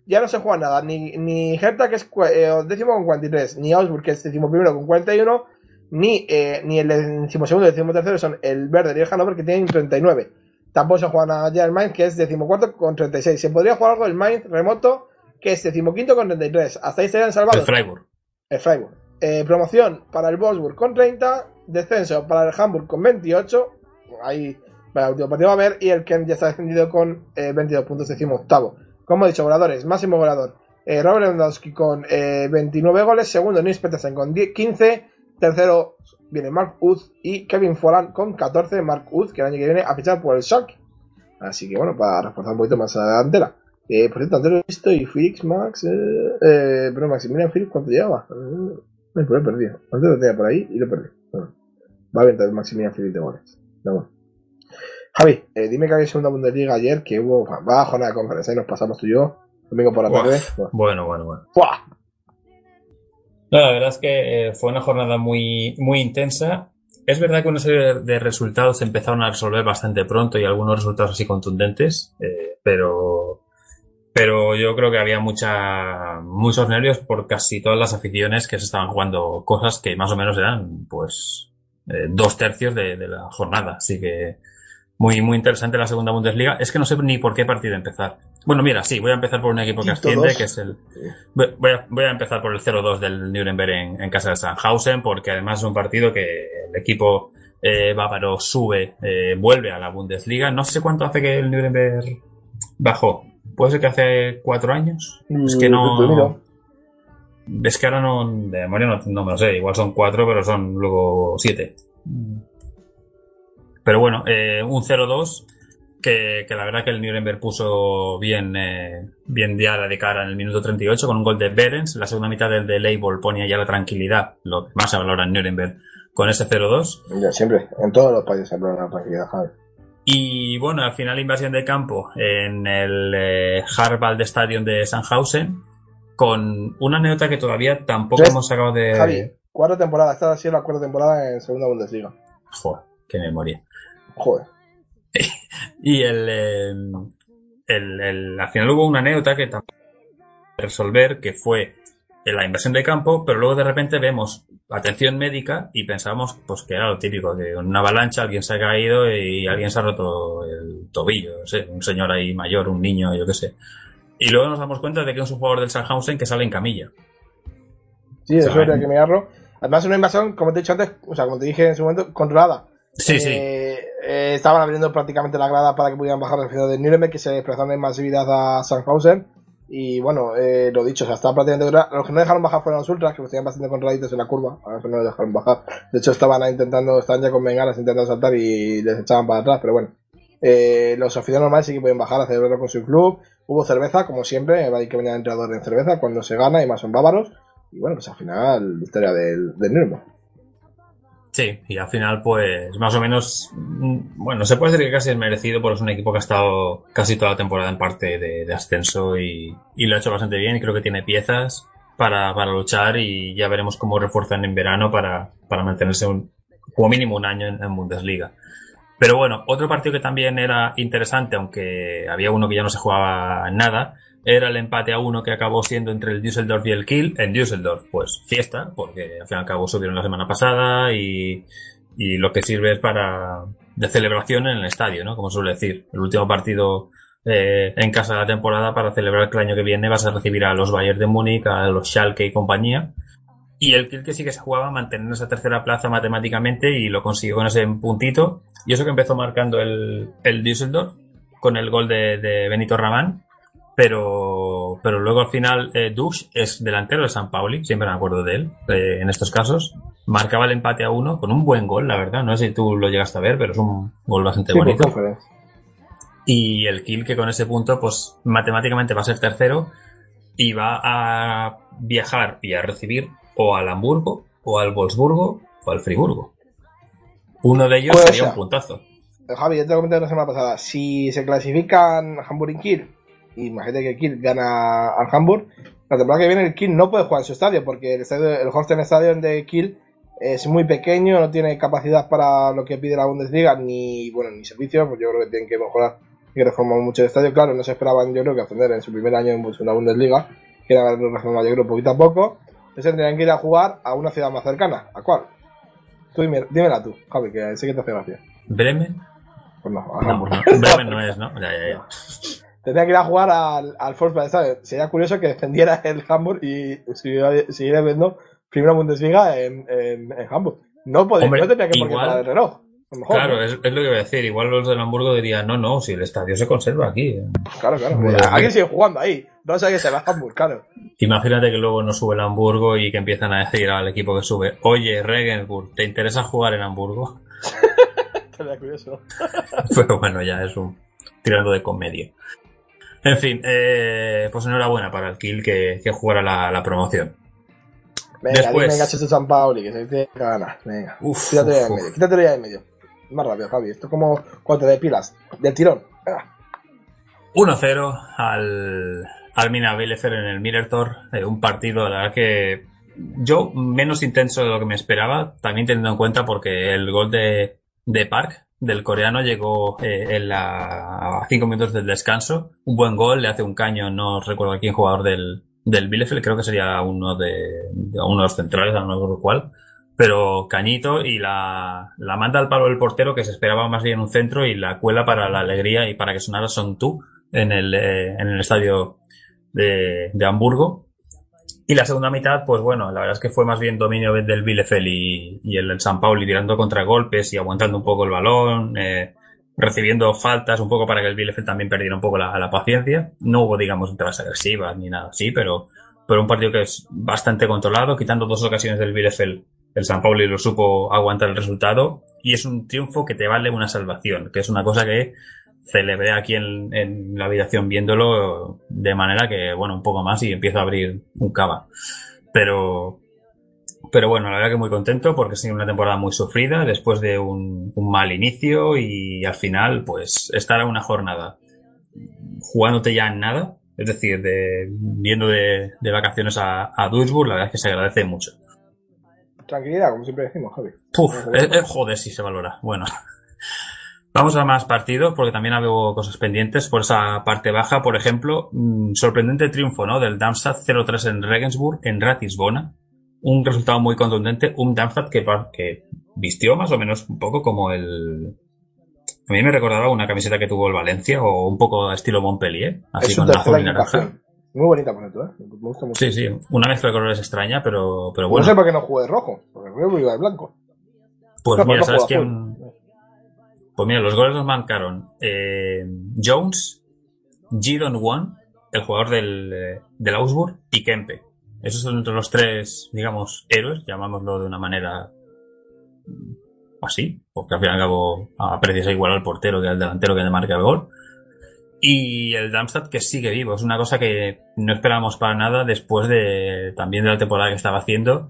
Ya no se juega nada, ni, ni Hertha que es eh, décimo con 43, ni Augsburg que es décimo primero con 41, ni, eh, ni el decimosegundo y el decimotercero son el Verde y el Hannover que tienen 39. Tampoco se juega nada ya el Mainz que es decimocuarto con 36. Se podría jugar algo el Mainz remoto que es decimoquinto con 33. Hasta ahí estarían El salvados. Freiburg. El Freiburg. Eh, promoción para el Wolfsburg con 30. Descenso para el Hamburg con 28. Ahí para el último partido va a haber. Y el Kent ya está descendido con eh, 22 puntos, decimo octavo. Como he dicho, goleadores. Máximo goleador. Eh, Robert Lewandowski con eh, 29 goles. Segundo, Nils Petersen con 10 15. Tercero viene Mark Uth y Kevin Folland con 14. Mark Uth, que el año que viene a fichar por el Schalke. Así que bueno, para reforzar un poquito más a la delantera. Eh, por cierto, antes lo he visto y Felix Max. Eh, pero Maximilian Felix, ¿cuánto llevaba? Ay, pues lo he perdido. Antes lo tenía por ahí y lo perdí. Bueno, va bien también Maximilian Felix de goles. Pero. Javi, eh, dime que había segunda Bundesliga ayer, que hubo va jornada de conferencia y nos pasamos tú y yo. Domingo por la tarde. Bueno. Bueno, bueno, bueno. ¡Buah! No, la verdad es que eh, fue una jornada muy, muy intensa. Es verdad que una serie de resultados se empezaron a resolver bastante pronto y algunos resultados así contundentes, eh, pero, pero yo creo que había mucha, muchos nervios por casi todas las aficiones que se estaban jugando cosas que más o menos eran, pues, eh, dos tercios de, de la jornada. Así que muy, muy interesante la segunda Bundesliga. Es que no sé ni por qué partido empezar. Bueno, mira, sí, voy a empezar por un equipo que asciende, dos. que es el, Voy a, voy a empezar por el 0-2 del Nuremberg en, en casa de Sandhausen, porque además es un partido que el equipo eh, bávaro sube, eh, vuelve a la Bundesliga. No sé cuánto hace que el Nuremberg bajó. ¿Puede ser que hace cuatro años? Es que Mm, pues no... Es que ahora no... De memoria no, no me lo sé. Igual son cuatro, pero son luego siete. Pero bueno, eh, un 0-2 que, que la verdad que el Nuremberg puso bien, eh, bien ya de cara en el minuto 38 con un gol de Berens. La segunda mitad del de Label ponía ya la tranquilidad, lo que más se valora en Nuremberg, con ese 0-2. Ya, siempre, en todos los países se de la tranquilidad, Javi. Y bueno, al final invasión de campo en el eh, Harvard Stadium de Sandhausen con una anécdota que todavía tampoco Tres- hemos sacado de... Javi, cuarta temporada, esta ha sido la cuarta temporada en segunda Bundesliga. Joder, qué memoria. Joder. (laughs) Y el, eh, el, el- al final hubo una anécdota que tampoco resolver, que fue la invasión de campo, pero luego de repente vemos atención médica y pensamos pues que era lo típico, que en una avalancha alguien se ha caído y alguien se ha roto el tobillo, no sé, un señor ahí mayor, un niño, yo qué sé. Y luego nos damos cuenta de que es un jugador del Sandhausen que sale en camilla. Sí, eso habría que mirarlo. Además, es una invasión, como te he dicho antes, o sea, como te dije en su momento, controlada. Sí, sí. Eh, eh, estaban abriendo prácticamente la grada para que pudieran bajar la ciudad de Nuremberg, que se desplazaron en masividad a Sandhausen. Y bueno, eh, lo dicho, o sea, estaba prácticamente. Los que no dejaron bajar fueron los ultras, que tenían bastante controladitos en la curva. A que no los dejaron bajar. De hecho, estaban ahí intentando, estaban ya con bengalas intentando saltar y les echaban para atrás, pero bueno. Eh, los aficionados normales sí que pueden bajar a celebrarlo con su club. Hubo cerveza, como siempre, hay que venir al entrenador en cerveza cuando se gana y más son bávaros. Y bueno, pues al final, victoria del, del Nuremberg. Sí, y al final, pues, más o menos, mm, bueno, se puede decir que casi es merecido, porque es un equipo que ha estado casi toda la temporada en parte de, ascenso y, y lo ha hecho bastante bien y creo que tiene piezas para, para luchar y ya veremos cómo refuerzan en verano para, para mantenerse un, como mínimo un año en, en Bundesliga. Pero bueno, otro partido que también era interesante, aunque había uno que ya no se jugaba nada, era el empate a uno que acabó siendo entre el Düsseldorf y el Kiel. En Düsseldorf, pues fiesta, porque al fin y al cabo subieron la semana pasada y, y lo que sirve es para de celebración en el estadio, ¿no? Como suele decir. El último partido eh, en casa de la temporada para celebrar el año que viene vas a recibir a los Bayern de Múnich, a los Schalke y compañía. Y el Kiel que sí que se jugaba mantener esa tercera plaza matemáticamente y lo consiguió con ese puntito. Y eso que empezó marcando el, el Düsseldorf con el gol de, de Benito Ramán. Pero, pero luego al final eh, es delantero de San Pauli, siempre me acuerdo de él eh, en estos casos. Marcaba el empate a uno con un buen gol, la verdad. No sé si tú lo llegaste a ver, pero es un gol bastante Sí, bonito. Y el Kiel que con ese punto, pues matemáticamente va a ser tercero y va a viajar y a recibir o al Hamburgo, o al Wolfsburgo, o al Friburgo. Uno de ellos Puede sería ser. un puntazo. Javi, ya te lo comenté la semana pasada. Si se clasifican Hamburg y Kiel, imagínate que Kiel gana al Hamburg, la temporada que viene el Kiel no puede jugar en su estadio, porque el, estadio, el Holstein Stadion de Kiel es muy pequeño, no tiene capacidad para lo que pide la Bundesliga, ni bueno ni servicios, pues yo creo que tienen que mejorar y que reformar mucho el estadio. Claro, no se esperaban, yo creo que ascender en su primer año en la Bundesliga, que era reformar, yo creo, poquito a poco. Entonces tendrían que ir a jugar a una ciudad más cercana. ¿A cuál? Tú dime, dímela tú, Javi, que sé que te hace gracia. ¿Bremen? Pues no, No, no, Bremen no es, ¿no? Ya, ya, ya. Tendría que ir a jugar al, al Volkswagen Stadion. Sería curioso que defendiera el Hamburg y siguiera, siguiera viendo primera Bundesliga en, en, en Hamburg. No, podría, Hombre, no tendría que por qué igual- parar el reloj. Mejor, Claro, ¿no? es, es lo que iba a decir. Igual los del Hamburgo dirían, no, no, si el estadio se conserva aquí. claro, claro. Bueno, Alguien sigue jugando ahí. No sé que se va a Hamburg, claro. Imagínate que luego no sube el Hamburgo y que empiezan a decir al equipo que sube, oye, Regensburg, ¿te interesa jugar en Hamburgo? (laughs) Sería curioso. (laughs) Pero bueno, ya es un tirando de comedia. En fin, eh, pues enhorabuena para el Kiel que, que jugara la, la promoción. Venga, Después- dime Gacho San Pauli, que se tiene que ganar. Venga. Uf, Quítate uf, ya en medio. Quítate ya en medio. Más rápido, Javi. Esto es como cuando te depilas. Del tirón. Venga. 1-0 al, al Mina Bielefeld en el Millertor. Eh, un partido, la verdad que yo menos intenso de lo que me esperaba, también teniendo en cuenta porque el gol de, de Park, del coreano, llegó eh, en la, a 5 minutos del descanso. Un buen gol, le hace un caño, no recuerdo a quién jugador del, del Bielefeld, creo que sería uno de, de uno de los centrales, no recuerdo cuál. Pero cañito y la, la manda al palo del portero que se esperaba más bien un centro y la cuela para la alegría y para que sonara Son tú en el, eh, en el estadio de, de Hamburgo. Y la segunda mitad, pues bueno, la verdad es que fue más bien dominio del Bielefeld y, y el del San Pauli tirando contragolpes y aguantando un poco el balón, eh, recibiendo faltas un poco para que el Bielefeld también perdiera un poco la, la paciencia. No hubo, digamos, entradas agresivas ni nada así, pero, pero un partido que es bastante controlado, quitando dos ocasiones del Bielefeld. El San Pauli lo supo aguantar el resultado y es un triunfo que te vale una salvación, que es una cosa que celebré aquí en, en la habitación viéndolo de manera que, bueno, un poco más y empiezo a abrir un cava. Pero, pero bueno, la verdad que muy contento porque ha sido una temporada muy sufrida después de un, un mal inicio y al final, pues, estar a una jornada jugándote ya en nada, es decir, de, viendo de, de vacaciones a, a Duisburg, la verdad es que se agradece mucho. Tranquilidad, como siempre decimos, Javi. Puf, eh, eh, joder, sí se valora. Bueno. Vamos a más partidos porque también hago cosas pendientes por esa parte baja. Por ejemplo, mm, sorprendente triunfo ¿no? del Darmstadt 0-3 en Regensburg, en Ratisbona. Un resultado muy contundente. Un Darmstadt que, que vistió más o menos un poco como el... A mí me recordaba una camiseta que tuvo el Valencia o un poco estilo Montpellier. Así es con azul y naranja. Muy bonita, por cierto, ¿eh? Me gusta mucho. Sí, sí. Una mezcla de colores extraña, pero, pero No bueno. sé por qué no jugué de rojo, porque el rojo iba de blanco. Pues No, mira, no ¿sabes quién? Pues mira, los goles los marcaron eh, Jones, Gidon Won, el jugador del, eh, del Augsburg, y Kempe. Esos son entre los tres, digamos, héroes, llamámoslo de una manera así, porque al fin y al cabo aprecias igual al portero que al delantero que le marca el gol. Y el Darmstadt que sigue vivo, es una cosa que no esperábamos para nada después de también de la temporada que estaba haciendo.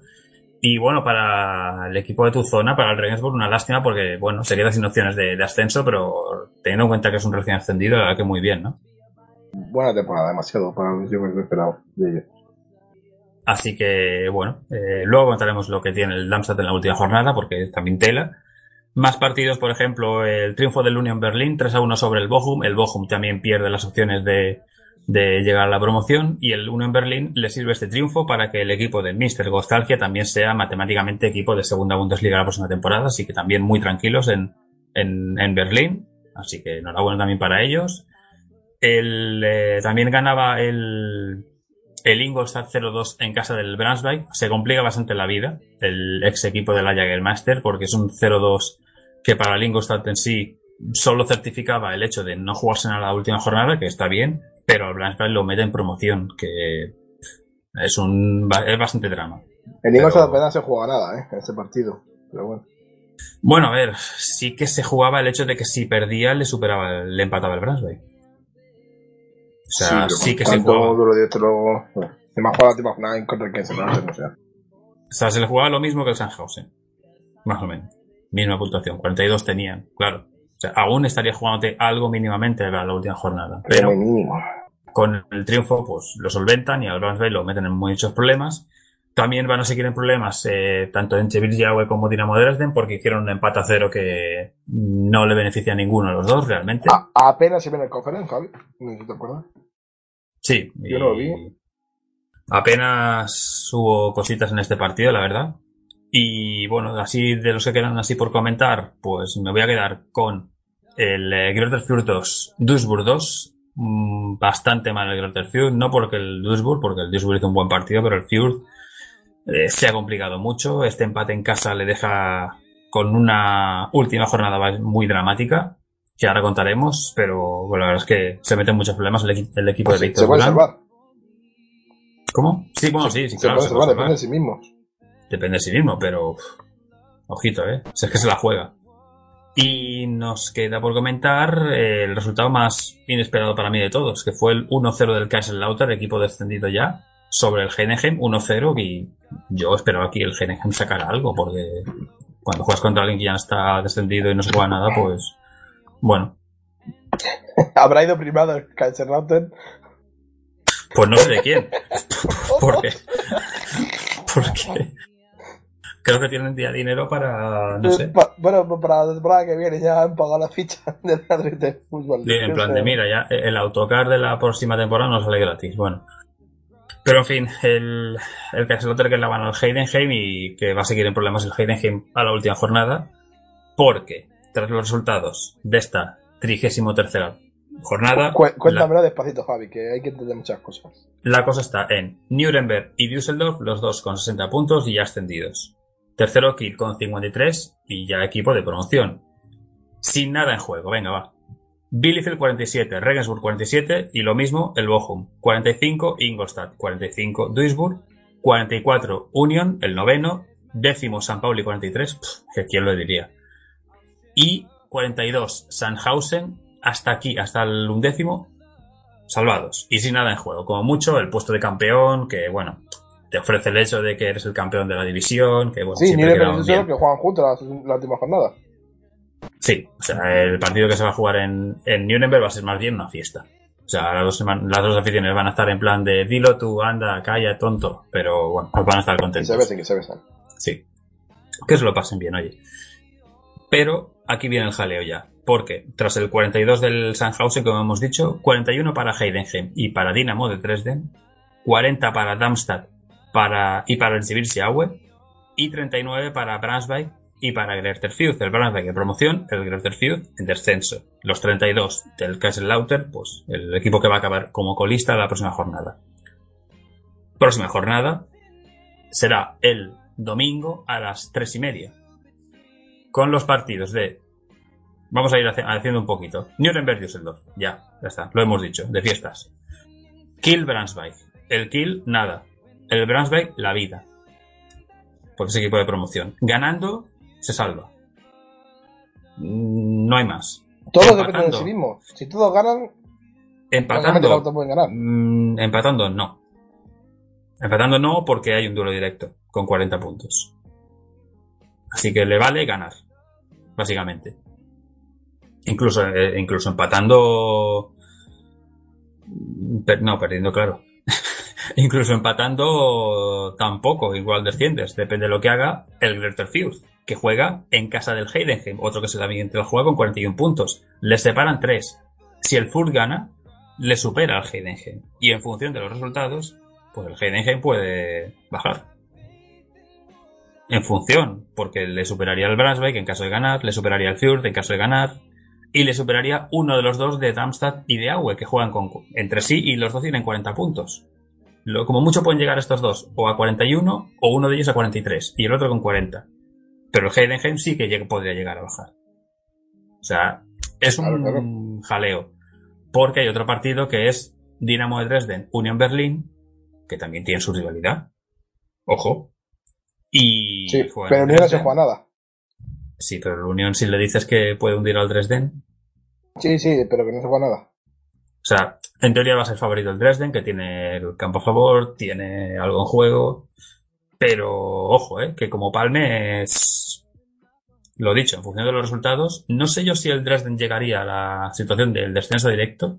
Y bueno, para el equipo de tu zona, para el Regensburg, una lástima porque, bueno, se queda sin opciones de, de ascenso, pero teniendo en cuenta que es un recién ascendido, la verdad que muy bien, ¿no? Buena temporada, demasiado para que yo esperaba de ellos. Así que, bueno, eh, luego contaremos lo que tiene el Darmstadt en la última jornada, porque también tela. Más partidos, por ejemplo, el triunfo del Union Berlin 3 a 1 sobre el Bochum. El Bochum también pierde las opciones de, de llegar a la promoción y el 1 en Berlín le sirve este triunfo para que el equipo de Mr. Gostalgia también sea matemáticamente equipo de segunda Bundesliga la próxima temporada, así que también muy tranquilos en, en, en Berlín, así que enhorabuena también para ellos. El, eh, también ganaba el, el Ingolstadt 0-2 en casa del Brunswick. Se complica bastante la vida el ex equipo de la Jagermeister porque es un 0-2 que para el Ingolstadt en sí solo certificaba el hecho de no jugarse en la última jornada, que está bien, pero el Brunswick lo mete en promoción, que es un es bastante drama. El Ingolstadt apenas se juega nada, ¿eh? En ese partido. Pero bueno. Bueno, a ver, sí que se jugaba el hecho de que si perdía le superaba, le empataba el Brunswick. O sea, sí, que se jugaba. duro de otro. Bueno, se me ha jugado jornada en contra quien se no sé. O sea, se le jugaba lo mismo que el Sandhausen. Más o menos. Misma puntuación. 42 tenían, claro. Sea, aún estaría jugándote algo mínimamente la, la última jornada. Pero con el triunfo, pues lo solventan y al Brunswick lo meten en muchos problemas. También van a seguir en problemas eh, tanto en Cheville como Dinamo Dresden porque hicieron un empate a cero que no le beneficia a ninguno de los dos realmente. A- apenas se ve en el conference, Javi. No sé te acuerdas. Sí. Yo lo vi. Apenas hubo cositas en este partido, la verdad. Y bueno, así de los que quedan así por comentar, pues me voy a quedar con el eh, Greuther Fürth 2, Duisburg 2. Mm, bastante mal el Greuther Fürth, no porque el Duisburg, porque el Duisburg hizo un buen partido, pero el Fürth eh, se ha complicado mucho. Este empate en casa le deja con una última jornada muy dramática, que ahora contaremos, pero bueno, la verdad es que se meten muchos problemas el, equi- el equipo de Se, Víctor se puede salvar. ¿Cómo? Sí, bueno, sí, sí, Se claro. puede se salvar, puede depende de salvar. sí mismos. Depende de sí mismo, pero uf, ojito, ¿eh? Si es que se la juega. Y nos queda por comentar eh, el resultado más inesperado para mí de todos, que fue el 1-0 del Kaiserslautern, equipo descendido ya, sobre el Genegem 1-0 y yo esperaba aquí el Genegem sacara algo, porque cuando juegas contra alguien que ya no está descendido y no se juega nada, pues bueno, (laughs) Habrá ido primado el Kaiserslautern. pues no sé de quién. (laughs) (laughs) porque, porque creo que tienen ya dinero para, no sé, bueno, pues para la temporada que viene ya han pagado la ficha (laughs) del Madrid de fútbol. Sí, en plan de, mira, ya el autocar de la próxima temporada no sale gratis. Bueno. Pero en fin, el, el Kaiserslautern que la van al Heidenheim y que va a seguir en problemas el Heidenheim a la última jornada. Porque, tras los resultados de esta trigésimo tercera jornada, Cu- la, cuéntamelo despacito, Javi, que hay que entender muchas cosas. la cosa está en Nuremberg y Düsseldorf, los dos con 60 puntos y ya ascendidos. Tercero Kiel con 53 y ya equipo de promoción. Sin nada en juego, venga, va. Bielefeld 47, Regensburg 47 y lo mismo el Bochum. 45 Ingolstadt, 45 Duisburg, 44 Union, el noveno, décimo San Pauli 43, pff, que quién lo diría. Y 42 Sandhausen, hasta aquí, hasta el undécimo, salvados y sin nada en juego. Como mucho, el puesto de campeón, que bueno, te ofrece el hecho de que eres el campeón de la división, que bueno, Sí. Düsseldorf que juegan juntos la, la última jornada. Sí, o sea, el partido que se va a jugar en, en Nuremberg va a ser más bien una fiesta. O sea, las dos, las aficiones van a estar en plan de dilo tú, anda, calla, tonto, pero bueno, pues van a estar Que contentos. se besen, que se besan. Sí. Que se lo pasen bien, oye. Pero aquí viene el jaleo ya. Porque tras el 42 del Sandhausen, como hemos dicho, 41 para Heidenheim y para Dinamo de Dresden, 40 para Darmstadt para, y para el Sibirsi Aue, y 39 para Brunswick y para Greuther Fürth. El Brunswick en promoción, el Greuther Fürth en descenso. Los 32 del Kaiserslautern, pues el equipo que va a acabar como colista la próxima jornada. Próxima jornada será el domingo a las tres y media. Con los partidos de. Vamos a ir haciendo un poquito. Nuremberg Düsseldorf. Ya, ya está. Lo hemos dicho. De fiestas. Kiel Brunswick. El Kiel, nada. El Brunswick, la vida. Porque es equipo de promoción. Ganando, se salva. Mm, No hay más. Todo depende de Empatando. sí mismo. Si todos ganan, Empatando. pueden ganar. Mm, empatando no. Empatando no porque hay un duelo directo con 40 puntos. Así que le vale ganar, básicamente. Incluso, eh, incluso empatando... per- no, perdiendo, claro. Incluso empatando tampoco, igual desciendes. Depende de lo que haga el Greuther Fürth, que juega en casa del Heidenheim, otro que se también te lo juega con 41 puntos. Les separan 3. Si el Fürth gana, le supera al Heidenheim. Y en función de los resultados, pues el Heidenheim puede bajar. En función, porque le superaría el Brunswick en caso de ganar, le superaría el Fjord en caso de ganar, y le superaría uno de los dos de Darmstadt y de Aue, que juegan con, entre sí y los dos tienen 40 puntos. Lo, como mucho pueden llegar estos dos, o a 41, o uno de ellos a 43, y el otro con 40. Pero el Heidenheim sí que lleg- podría llegar a bajar. O sea, es un Claro, claro. jaleo. Porque hay otro partido que es Dinamo de Dresden, Union Berlin, que también tiene su rivalidad. Ojo. Y Sí, pero ni no se juega nada. Sí, pero el Union si le dices que puede hundir al Dresden, Sí, sí, pero que no se juega nada. O sea, en teoría va a ser favorito el Dresden, que tiene el campo a favor, tiene algo en juego. Pero, ojo, eh, que como Palme es. Lo dicho, en función de los resultados, no sé yo si el Dresden llegaría a la situación del descenso directo.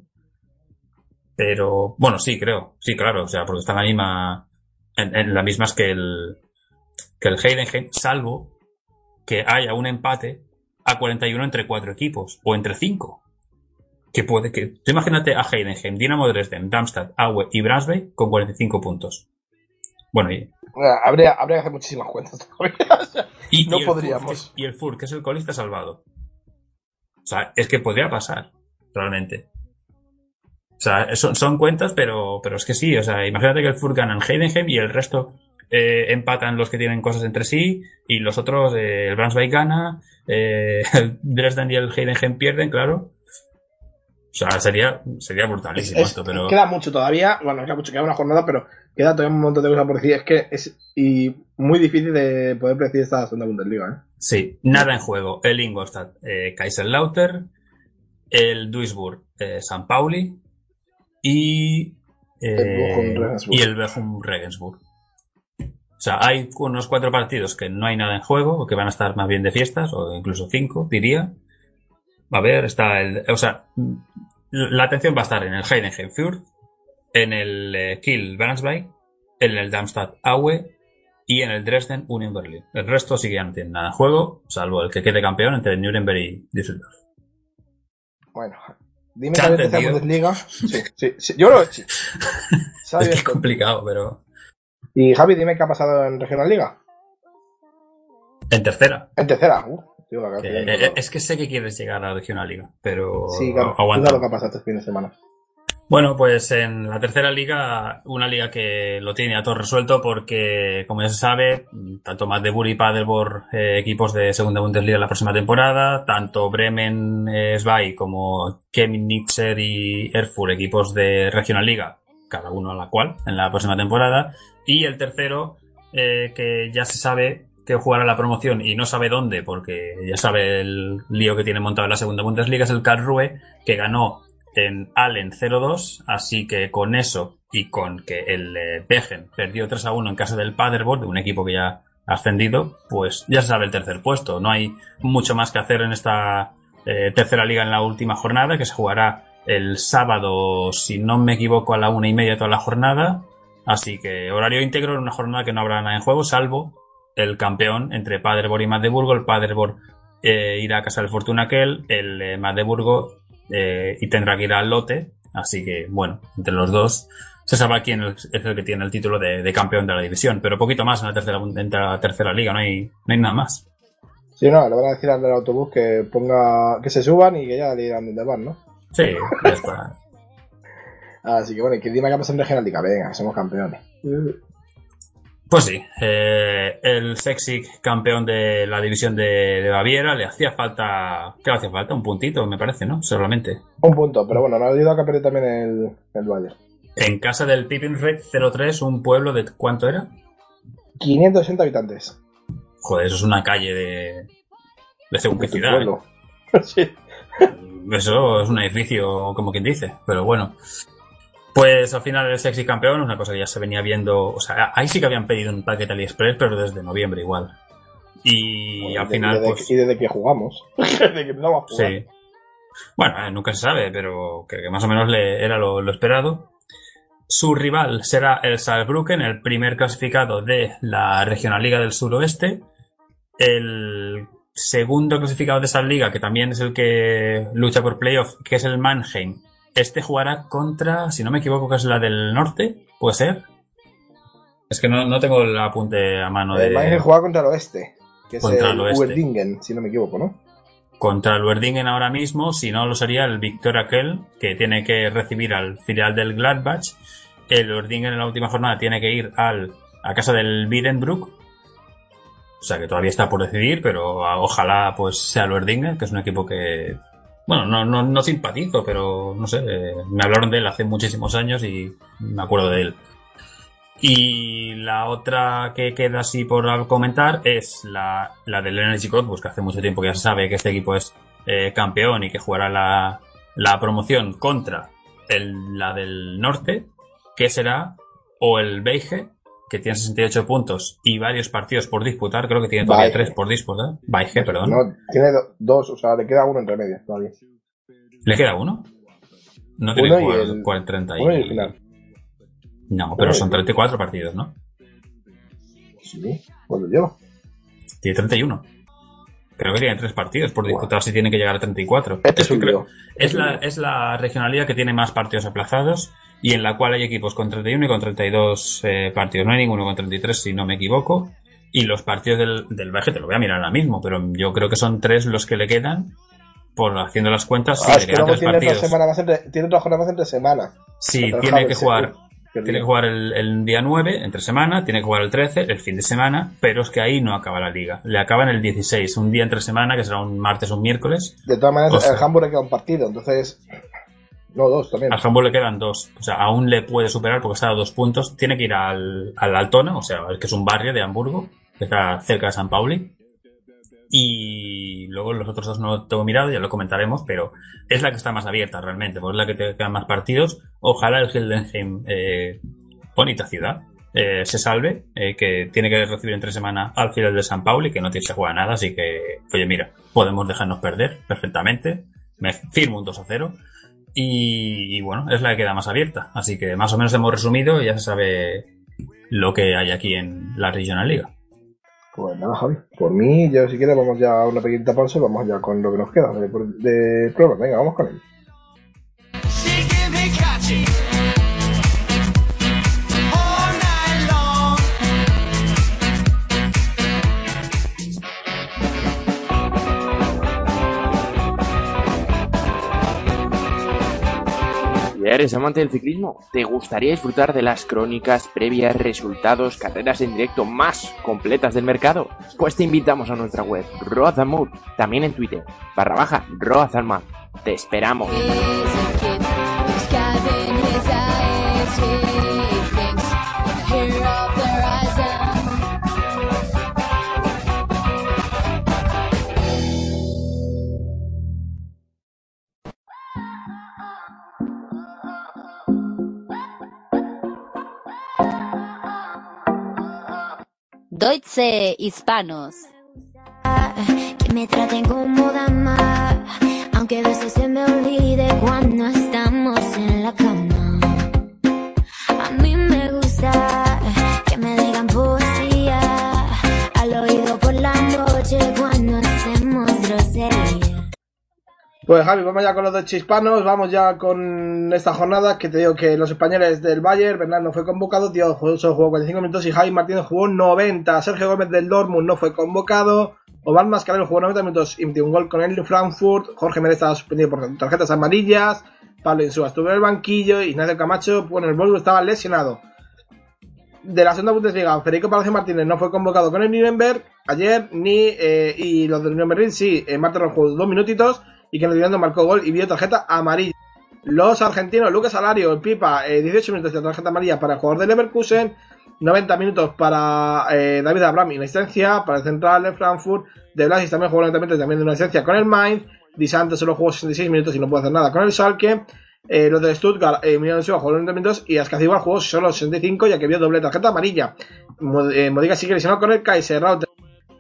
Pero, bueno, sí, creo. Sí, claro, o sea, porque está en la misma. En, en las mismas que el. que el Heidenheim, salvo que haya un empate a 41 entre cuatro equipos, o entre cinco que puede que. Tú imagínate a Heidenheim, Dinamo Dresden, Darmstadt, Aue y Brunswick con 45 puntos. Bueno, y, Habría, habría que hacer muchísimas cuentas todavía. Y- No y podríamos. Fur, que- y el Fur, que es el colista salvado. O sea, es que podría pasar, realmente. O sea, son, son cuentas, pero, pero es que sí. O sea, imagínate que el Fur gana en Heidenheim y el resto eh, empatan los que tienen cosas entre sí y los otros, eh, el Brunswick gana, eh, (laughs) el Dresden y el Heidenheim pierden, claro. O sea, sería, sería brutalísimo es- esto, pero... Queda mucho todavía, bueno, queda mucho, queda una jornada, pero queda todavía un montón de cosas por decir. Es que es y muy difícil de poder predecir esta segunda Bundesliga, ¿eh? Sí, nada en juego. El Ingolstadt, eh, Kaiserlauter, el Duisburg, eh, San Pauli y, eh, El y el Bochum Regensburg. O sea, hay unos cuatro partidos que no hay nada en juego, o que van a estar más bien de fiestas, o incluso cinco, diría. A ver, está el. O sea, la atención va a estar en el Heidenheim Fürth, en el eh, Kiel Brunswick, en el Darmstadt Aue y en el Dresden Union Berlin. El resto sí que ya no tiene nada en juego, salvo el que quede campeón entre Nuremberg y Düsseldorf. Bueno, dime ¿Se que tercera entendido? Bundesliga. Sí, sí, sí, yo (laughs) sí. Ha Es que es abierto. complicado, pero. Y Javi, dime qué ha pasado en Regional Liga. En tercera. En tercera. Uh, tío, que- eh, acabo. es que sé que quieres llegar a la regional liga, pero Sí, claro. aguanta. Lo que ha pasado este fin de semana. Bueno, pues en la tercera liga, una liga que lo tiene a todo resuelto porque, como ya se sabe, tanto Magdeburg y Paderborn, eh, equipos de segunda Bundesliga la próxima temporada, tanto Bremen, eh, Svay como Chemnitzer y Erfurt, equipos de Regional Liga, cada uno a la cual, en la próxima temporada, y el tercero, eh, que ya se sabe que jugará la promoción y no sabe dónde, porque ya sabe el lío que tiene montado en la segunda Bundesliga, es el Karlsruhe, que ganó en Allen 0-2, así que con eso y con que el eh, Begen perdió 3 a 1 en casa del Paderborn, de un equipo que ya ha ascendido, pues ya se sabe el tercer puesto. No hay mucho más que hacer en esta eh, tercera liga en la última jornada, que se jugará el sábado, si no me equivoco, a la una y media toda la jornada. Así que horario íntegro en una jornada que no habrá nada en juego, salvo el campeón entre Paderborn y Magdeburgo. El Paderborn eh, irá a casa del Fortuna Kell, el eh, Magdeburgo eh, y tendrá que ir al lote. Así que, bueno, entre los dos se sabrá quién es el que tiene el título de, de campeón de la división. Pero poquito más en la tercera, en la tercera liga, no hay, no hay nada más. Sí, no, le van a decir al del autobús que ponga, que se suban y que ya le dirán dónde van, ¿no? Sí, ya está. (laughs) Así que bueno, y que dime pasado en Regional Liga. Venga, somos campeones. Pues sí, eh, el sexy campeón de la división de, de Baviera le hacía falta. ¿Qué le hacía falta? Un puntito, me parece, ¿no? Solamente. Un punto, pero bueno, no ha ayudado a que también el, el Bayern. En casa del Pippin Red 03, un pueblo de. ¿Cuánto era? 560 habitantes. Joder, eso es una calle de. de (laughs) sí. ¿eh? Eso es un edificio, como quien dice, pero bueno. Pues al final el sexy campeón, una cosa que ya se venía viendo. O sea, ahí sí que habían pedido un paquete AliExpress, pero desde noviembre igual. Y al final, desde pues. y desde que jugamos. (laughs) desde que empezamos a jugar. Sí. Bueno, eh, nunca se sabe, pero que, que más o menos le, era lo, lo esperado. Su rival será el Saarbrücken, el primer clasificado de la Regional Liga del Suroeste. El segundo clasificado de esa liga, que también es el que lucha por playoff, que es el Mannheim, Este jugará contra, si no me equivoco, que es la del norte, ¿puede ser? Es que no, no tengo el apunte a mano El Mainz de... juega contra el oeste, que Contra es el el oeste. Uerdingen, si no me equivoco, ¿no? Contra el Werdingen ahora mismo, si no lo sería el Victoria Kell, que tiene que recibir al filial del Gladbach. El Werdingen en la última jornada tiene que ir al, a casa del Birenbrook. O sea que todavía está por decidir, pero ojalá pues sea el Werdingen, que es un equipo que, bueno, no, no, no simpatizo, pero no sé, eh, me hablaron de él hace muchísimos años y me acuerdo de él. Y la otra que queda así por comentar es la, la del Energy Cottbus, que hace mucho tiempo que ya se sabe que este equipo es eh, campeón y que jugará la, la promoción contra la del norte, que será o el Beige, que tiene 68 puntos y varios partidos por disputar, creo que tiene todavía Beige. tres por disputar. Beige, perdón. No, tiene do- dos, o sea, le queda uno entre medio todavía. ¿Le queda uno? No tiene Uno y que jugar el- 40, 30 y... uno y el final. No, pero Uno son el- 34 partidos, ¿no? Sí, ¿cuánto lleva? Tiene 31. Creo que tiene tres partidos por disputar si tiene que llegar a 34. Este Es, que creo- es la, es la regionalidad que tiene más partidos aplazados y en la cual hay equipos con 31 y con 32 eh, partidos. No hay ninguno con 33 si no me equivoco. Y los partidos del, del Baje te lo voy a mirar ahora mismo, pero yo creo que son tres los que le quedan. Por haciendo las cuentas, sí, ah, le es que luego tiene otra, partidos. semana más entre, tiene otra jornada más entre semana. Sí, tiene que jugar, tiene que jugar el, el día 9, entre semana, tiene que jugar el 13, el fin de semana, pero es que ahí no acaba la liga. Le acaba en el 16, un día entre semana, que será un martes o un miércoles. De todas maneras, O sea- el Hamburg le queda un partido, entonces. No, dos también. Al Hamburg le quedan dos. O sea, aún le puede superar porque está a dos puntos. Tiene que ir al, al Altona, o sea, que es un barrio de Hamburgo, que está cerca de San Pauli. Y luego los otros dos no tengo mirado, ya lo comentaremos, pero es la que está más abierta realmente, porque es la que te quedan más partidos. Ojalá el Hildenheim, eh, bonita ciudad, eh, se salve, eh, que tiene que recibir entre semana al final de San Pauli, que no tiene se juega nada, así que, oye, mira, podemos dejarnos perder perfectamente. Me firmo un 2 a 0. Y, y bueno, es la que queda más abierta. Así que más o menos hemos resumido y ya se sabe lo que hay aquí en la Regional Liga. Pues nada, Javi. Por mí, yo si quieres, vamos ya a una pequeñita pausa y vamos ya con lo que nos queda de, de pruebas. Venga, vamos con él. Eres amante del ciclismo? ¿Te gustaría disfrutar de las crónicas, previas, resultados, carreras en directo más completas del mercado? Pues te invitamos a nuestra web, Road también en Twitter, barra baja, Road. Te esperamos. Deutsche Hispanos. Que me traten como dama, aunque a veces se me olvide cuando estamos en la cama. A mí me gusta que me digan poesía al oído por la noche cuando Pues Javi, vamos ya con los dos hispanos, vamos ya con esta jornada que te digo que los españoles del Bayern, Bernal no fue convocado, Tío solo jugó 45 minutos y Javi Martínez jugó 90, Sergio Gómez del Dortmund no fue convocado, Omar Mascarero jugó 90 minutos y metió un gol con el Frankfurt, Jorge Mérez estaba suspendido por tarjetas amarillas, Pablo Insúa estuvo en el banquillo, Ignacio Camacho, bueno, el Wolfsburg estaba lesionado. De la segunda Bundesliga, Federico Palacio Martínez no fue convocado con el Nuremberg ayer, ni eh, y los del Berlín sí, eh, Marta jugó dos minutitos y que el marcó gol y vio tarjeta amarilla. Los argentinos, Lucas Salario, el Pipa, eh, 18 minutos de tarjeta amarilla para el jugador de Leverkusen, 90 minutos para eh, David Abraham y una asistencia, para el central de Frankfurt, De Blasis también jugó 90 minutos también de una asistencia con el Mainz, Di solo jugó 66 minutos y no puede hacer nada con el Schalke, eh, los de Stuttgart, eh, Emiliano Silva jugó 90 minutos y Ascacibal jugó solo 65 ya que vio doble tarjeta amarilla. Mod- eh, sigue lesionado con el Kaiser.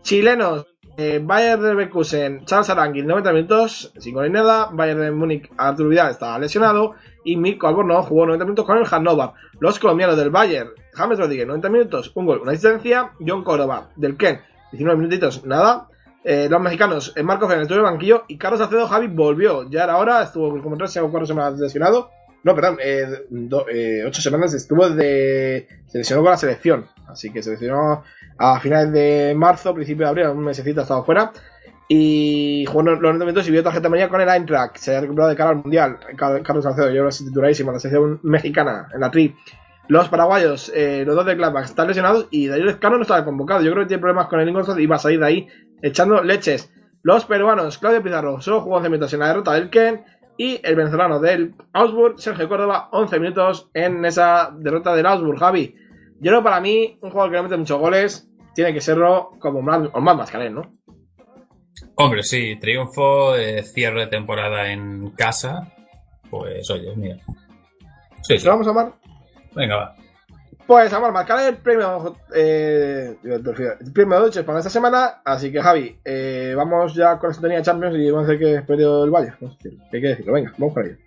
Chilenos, eh, Bayern de Leverkusen, Charles Arangui, 90 minutos, sin gol ni nada. Bayern de Múnich, Arturo Vidal estaba lesionado. Y Mirko Albornoz jugó 90 minutos con el Hannover. Los colombianos del Bayern, James Rodríguez, 90 minutos, un gol, una asistencia. John Córdoba, del Ken, 19 minutitos, nada. eh, los mexicanos, eh, Marcos Fernandez estuvo el banquillo y Carlos Acedo Javi volvió. Ya era hora, estuvo como tres o cuatro semanas lesionado. No, perdón, eh, do- eh, ocho semanas estuvo de. Se lesionó con la selección. Así que se lesionó a finales de marzo, principio de abril, un mesecito ha estado fuera. Y jugó los 90 minutos y vio tarjeta amarilla con el Eintracht. Se ha recuperado de cara al mundial. Car- Carlos Salcedo, ahora sí tituladísimo en la selección mexicana, en la tri. Los paraguayos, eh, los dos de Gladbach, están lesionados y Darío Escano no estaba convocado. Yo creo que tiene problemas con el Ingolstadt y va a salir de ahí echando leches. Los peruanos, Claudio Pizarro, solo jugó 11 minutos en la derrota del Ken. Y el venezolano del Augsburg, Sergio Córdoba, 11 minutos en esa derrota del Augsburg. Javi, yo creo que para mí, un jugador que no mete muchos goles, tiene que serlo como más, o más Mascarell, ¿no? Hombre, sí, triunfo, eh, cierre de temporada en casa. Pues oye, mira. Sí, sí. ¿Lo vamos a amar? Venga, va. Pues vamos a marcar el premio, eh, el premio de para esta semana. Así que Javi, eh, vamos ya con la sintonía de Champions y vamos a ver qué perdió el Valle. No hay que decirlo. Venga, vamos para ello.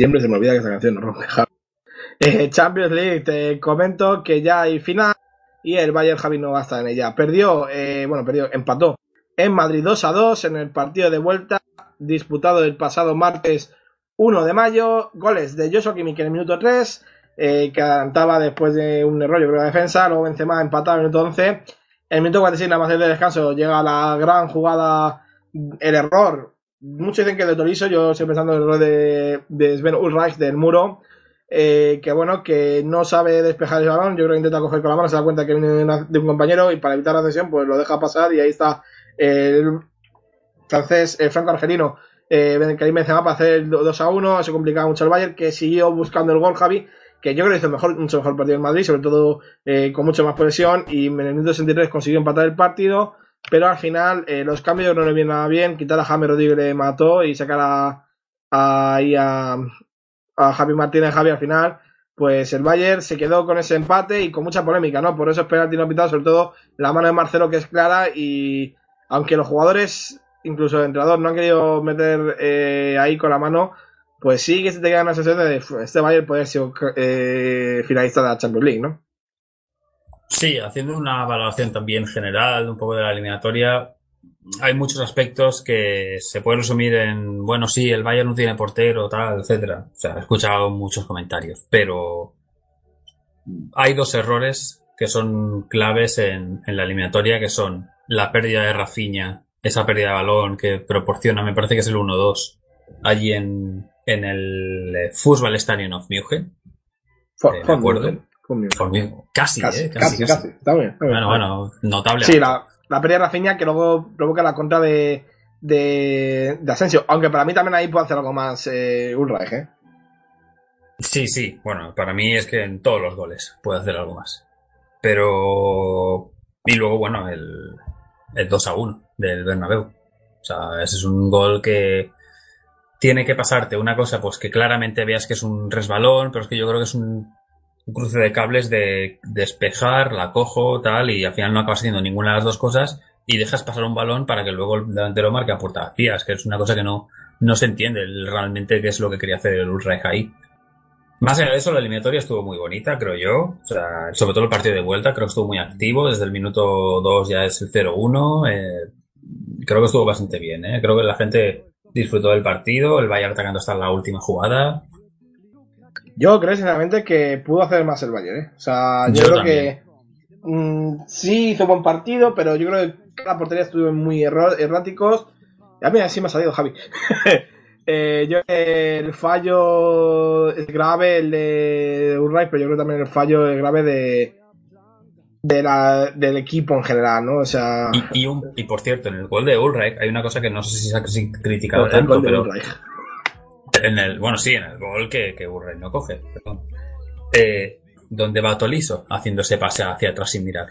Siempre se me olvida que esa canción no rompe. Eh, Champions League, te comento que ya hay final y el Bayern Javi no va a estar en ella. Perdió, eh, bueno, perdió, empató en Madrid 2 a 2 en el partido de vuelta disputado el pasado martes 1 de mayo. Goles de Joshua Kimmich en el minuto 3, eh, que adelantaba después de un error, yo creo, de defensa. Luego Benzema empatado en el minuto 11. En el minuto 46, nada más de descanso, llega la gran jugada, el error. Muchos dicen que de Torizo, yo estoy pensando en el error de, de Sven Ulreich del muro. eh, que bueno, que no sabe despejar el balón. Yo creo que intenta coger con la mano, se da cuenta que viene de un compañero y para evitar la cesión, pues lo deja pasar y ahí está el francés, el franco argelino, eh, Karim Benzema para hacer el 2 a 1. Eso complicaba mucho al Bayern, que siguió buscando el gol, Javi, que yo creo que hizo mejor, mucho mejor partido en Madrid, sobre todo eh, con mucho más posesión. Y en el minuto 63 consiguió empatar el partido. Pero al final, eh, los cambios no le vienen nada bien. Quitar a Jaime Rodríguez le mató y sacar a, a, a, Javi Martínez Javi al final, pues el Bayern se quedó con ese empate y con mucha polémica, ¿no? Por eso es penalti no pitado, sobre todo la mano de Marcelo que es clara y aunque los jugadores, incluso el entrenador, no han querido meter eh, ahí con la mano, pues sí que se te queda una sensación de "Fu, este Bayern puede ser eh, finalista de la Champions League, ¿no? Sí, haciendo una valoración también general, un poco de la eliminatoria, hay muchos aspectos que se pueden resumir en, bueno, sí, el Bayern no tiene portero, tal, etcétera. O sea, he escuchado muchos comentarios, pero hay dos errores que son claves en, en la eliminatoria, que son la pérdida de Rafinha, esa pérdida de balón que proporciona, me parece que es el 1-2, allí en, en el eh, Fußball Stadion of München. Eh, me acuerdo. For München. Casi, Casi, eh, casi, casi. Está bien, está bien. Bueno, bueno, notable. Sí, la, la pérdida de Rafinha que luego provoca la contra de, de, de Asensio. Aunque para mí también ahí puede hacer algo más eh, Ulreich, ¿eh? Sí, sí. Bueno, para mí es que en todos los goles puede hacer algo más. Pero. Y luego, bueno, el, el 2 a 1 del Bernabéu. O sea, ese es un gol que tiene que pasarte una cosa, pues que claramente veas que es un resbalón, pero es que yo creo que es un, un cruce de cables de despejar, la cojo, tal, y al final no acabas haciendo ninguna de las dos cosas y dejas pasar un balón para que luego el delantero marque a puerta vacía. Es que es una cosa que no, no se entiende realmente qué es lo que quería hacer el Ulreich ahí. Más allá de eso, la eliminatoria estuvo muy bonita, creo yo. O sea, sobre todo el partido de vuelta, creo que estuvo muy activo. Desde el minuto 2 ya es el 0-1. Eh, creo que estuvo bastante bien, ¿eh? Creo que la gente disfrutó del partido. El Bayern atacando hasta la última jugada. Yo creo sinceramente que pudo hacer más el Bayern, ¿eh? O sea, yo, Yo creo también. que mm, sí hizo buen partido, pero yo creo que la portería estuvo muy erráticos. A mí así me ha salido Javi. (laughs) Eh, yo el fallo es grave el de Ulreich, pero yo creo también el fallo es grave de, de la, del equipo en general, ¿no? O sea, Y, y, un- y por cierto, en el gol de Ulreich hay una cosa que no sé si se ha cri- criticado tanto, pero. En el, bueno, sí, en el gol que, que no coge, perdón. Eh, donde va Toliso haciendo ese pase hacia atrás sin mirar.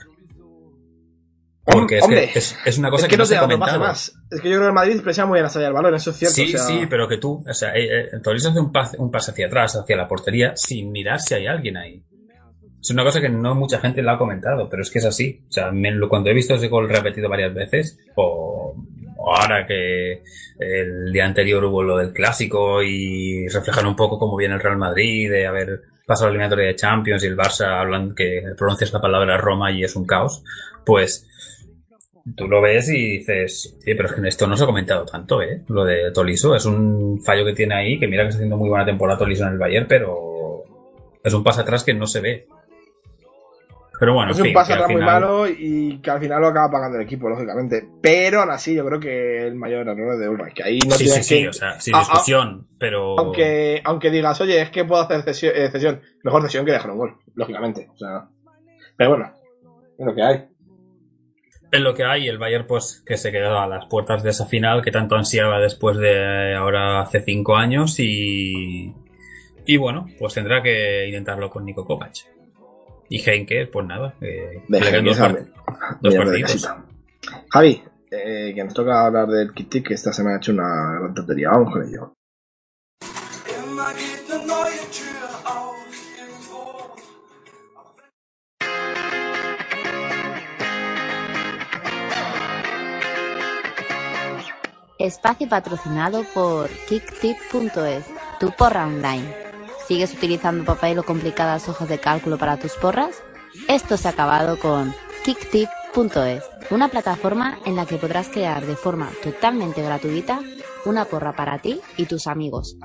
Porque es, Hombre, que es, es una cosa es que, no no se ha comentado. más. Es que yo creo que el Madrid presiona muy bien a salida del balón, eso es cierto. Sí, o sea, sí, pero que tú, o sea, eh, eh, Tolisso hace un pase, un pase hacia atrás, hacia la portería, sin mirar si hay alguien ahí. Es una cosa que no mucha gente lo ha comentado, pero es que es así. O sea, me- cuando he visto ese gol repetido varias veces, o ahora que el día anterior hubo lo del clásico y reflejan un poco cómo viene el Real Madrid, de haber pasado la eliminatoria de Champions y el Barça hablan que pronuncias la palabra Roma y es un caos, pues tú lo ves y dices, sí, pero es que esto no se ha comentado tanto, ¿eh? Lo de Tolisso es un fallo que tiene ahí, que mira que está haciendo muy buena temporada Tolisso en el Bayern, pero es un paso atrás que no se ve. Pero bueno, es en un fin, que al atrás muy final- malo y que al final lo acaba pagando el equipo, lógicamente. Pero aún así, yo creo que el mayor error es de Ulreich, que ahí no sí, sí, tienes sí, que- o sea, sin Ah, ah, discusión, pero... aunque, aunque digas, oye, es que puedo hacer cesión, eh, cesión. mejor cesión que dejar un gol, lógicamente. O sea, pero bueno, es lo que hay. Es lo que hay, el Bayern pues que se quedó a las puertas de esa final que tanto ansiaba después de ahora hace cinco años y y bueno, pues tendrá que intentarlo con Nico Kovac. Y Heinke, pues nada, eh, dos, part- dos partidos. Javi, eh, que nos toca hablar del Kit que esta semana ha hecho una gran tontería. Vamos con ello. Espacio patrocinado por kicktip.es, tu porra online. ¿Sigues utilizando papel o complicadas hojas de cálculo para tus porras? Esto se ha acabado con kicktip.es, una plataforma en la que podrás crear de forma totalmente gratuita una porra para ti y tus amigos.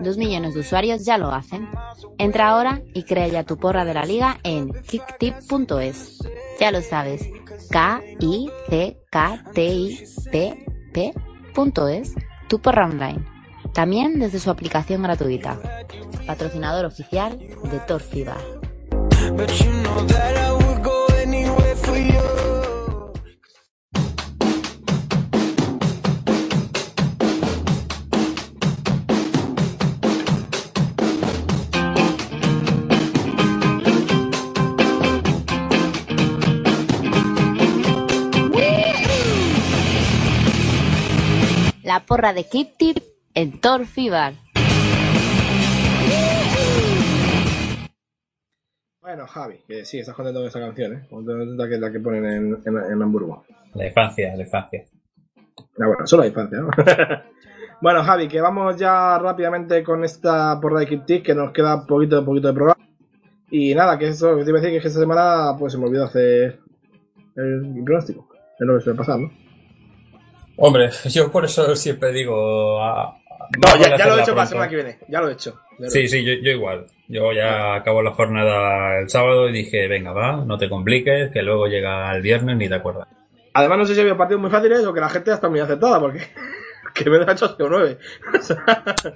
Dos millones de usuarios ya lo hacen. Entra ahora y crea ya tu porra de la liga en kicktip.es. Ya lo sabes, K-I-C-K-T-I-P-P punto es tu porra online. También desde su aplicación gratuita. Patrocinador oficial de Torfiba. La porra de Kip Tip en Torfibar. Bueno, Javi, que sí, estás contento con esta canción, ¿eh? Contento que la que ponen en, en, en Hamburgo. La infancia, la infancia. Ah, bueno, solo la infancia, ¿no? (laughs) bueno, Javi, que vamos ya rápidamente con esta porra de Kip Tick, que nos queda poquito, poquito de programa. Y nada, que eso, que te iba a decir que esta semana pues se me olvidó hacer el pronóstico. Es lo que suele pasar, ¿no? Hombre, (laughs) yo por eso siempre digo... a- No, ya, ya lo he hecho para la semana que viene. Ya lo he hecho. He Sí, hecho. sí, yo, yo igual. Yo ya acabo la jornada el sábado y dije, venga, va, no te compliques, que luego llega el viernes ni te acuerdas. Además, no sé si había partidos muy fáciles o que la gente está muy aceptada, porque (laughs) que me ha hecho 9.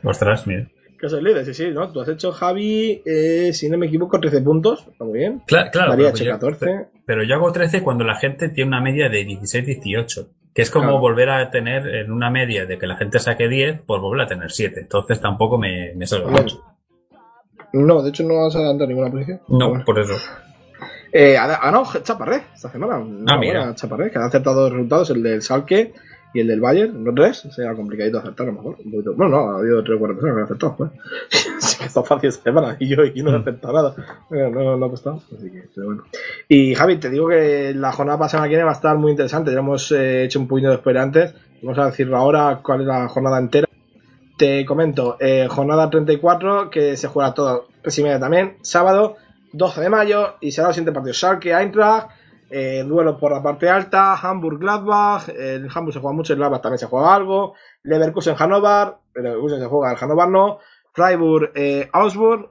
Ostras, mira. que soy líder, sí, sí, ¿no? Tú has hecho, Javi, eh, si no me equivoco, 13 puntos. Está muy bien. Cla- claro, Daría pero hecho yo, 14. pero yo hago 13 cuando la gente tiene una media de 16-18. Que es como Claro. volver a tener en una media de que la gente saque 10, pues volver a tener 7. Entonces tampoco me, me Hombre, mucho. No, de hecho no has adelantado ninguna posición. No, Bueno. por eso. Eh, ha ganado Chaparré esta semana. Ah, mira. Chaparré, que ha acertado dos resultados, el del Salque y el del Bayern, los tres. Será complicadito acertar a lo mejor. Un poquito. Bueno, no, ha habido tres o cuatro personas que han acertado. Pues. sí que está fácil semana y yo y no he acertado nada. Eh, No, no ha costado. Así que, pero bueno. Y Javi, te digo que la jornada pasada que viene va a estar muy interesante. Ya hemos eh, hecho un poquito de spoiler antes. Vamos a decirlo ahora cuál es la jornada entera. Te comento, eh, jornada 34, que se juega todo, tres y media también, sábado 12 de mayo, y será los siguientes partidos, Schalke, Eintracht, eh, duelo por la parte alta, Hamburg, Gladbach, el Hamburg se juega mucho, el Gladbach también se juega algo, Leverkusen, Hannover, el Leverkusen se juega, el Hannover no, Freiburg, eh,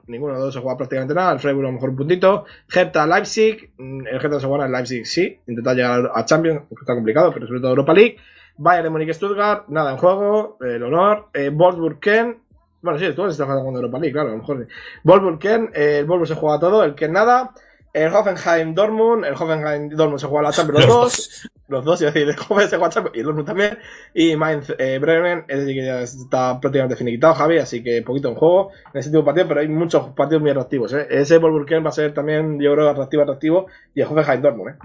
ninguno de los dos se juega prácticamente nada, el Freiburg a lo mejor un puntito, Hertha, Leipzig, mm, el Hertha se juega en Leipzig sí, intentar llegar a Champions, está complicado, pero sobre todo Europa League, Bayern de Múnich Stuttgart, nada en juego, el honor, eh, Wolfsburg Ken, bueno sí, tú estás jugando Europa League, claro, a lo mejor sí. Wolfsburg Ken, eh, el Wolfsburg se juega todo, el Ken nada, el Hoffenheim Dortmund, el Hoffenheim Dortmund se juega la Champions los, Los dos, los dos, es decir, el Hoffenheim se juega Champions y el Dortmund también, y Mainz eh, Bremen, es decir, que ya está prácticamente finiquitado Javi, así que poquito en juego en ese tipo de partidos, pero hay muchos partidos muy atractivos, ¿eh? ese Ken va a ser también, yo creo, atractivo, atractivo, y el Hoffenheim Dortmund, ¿eh?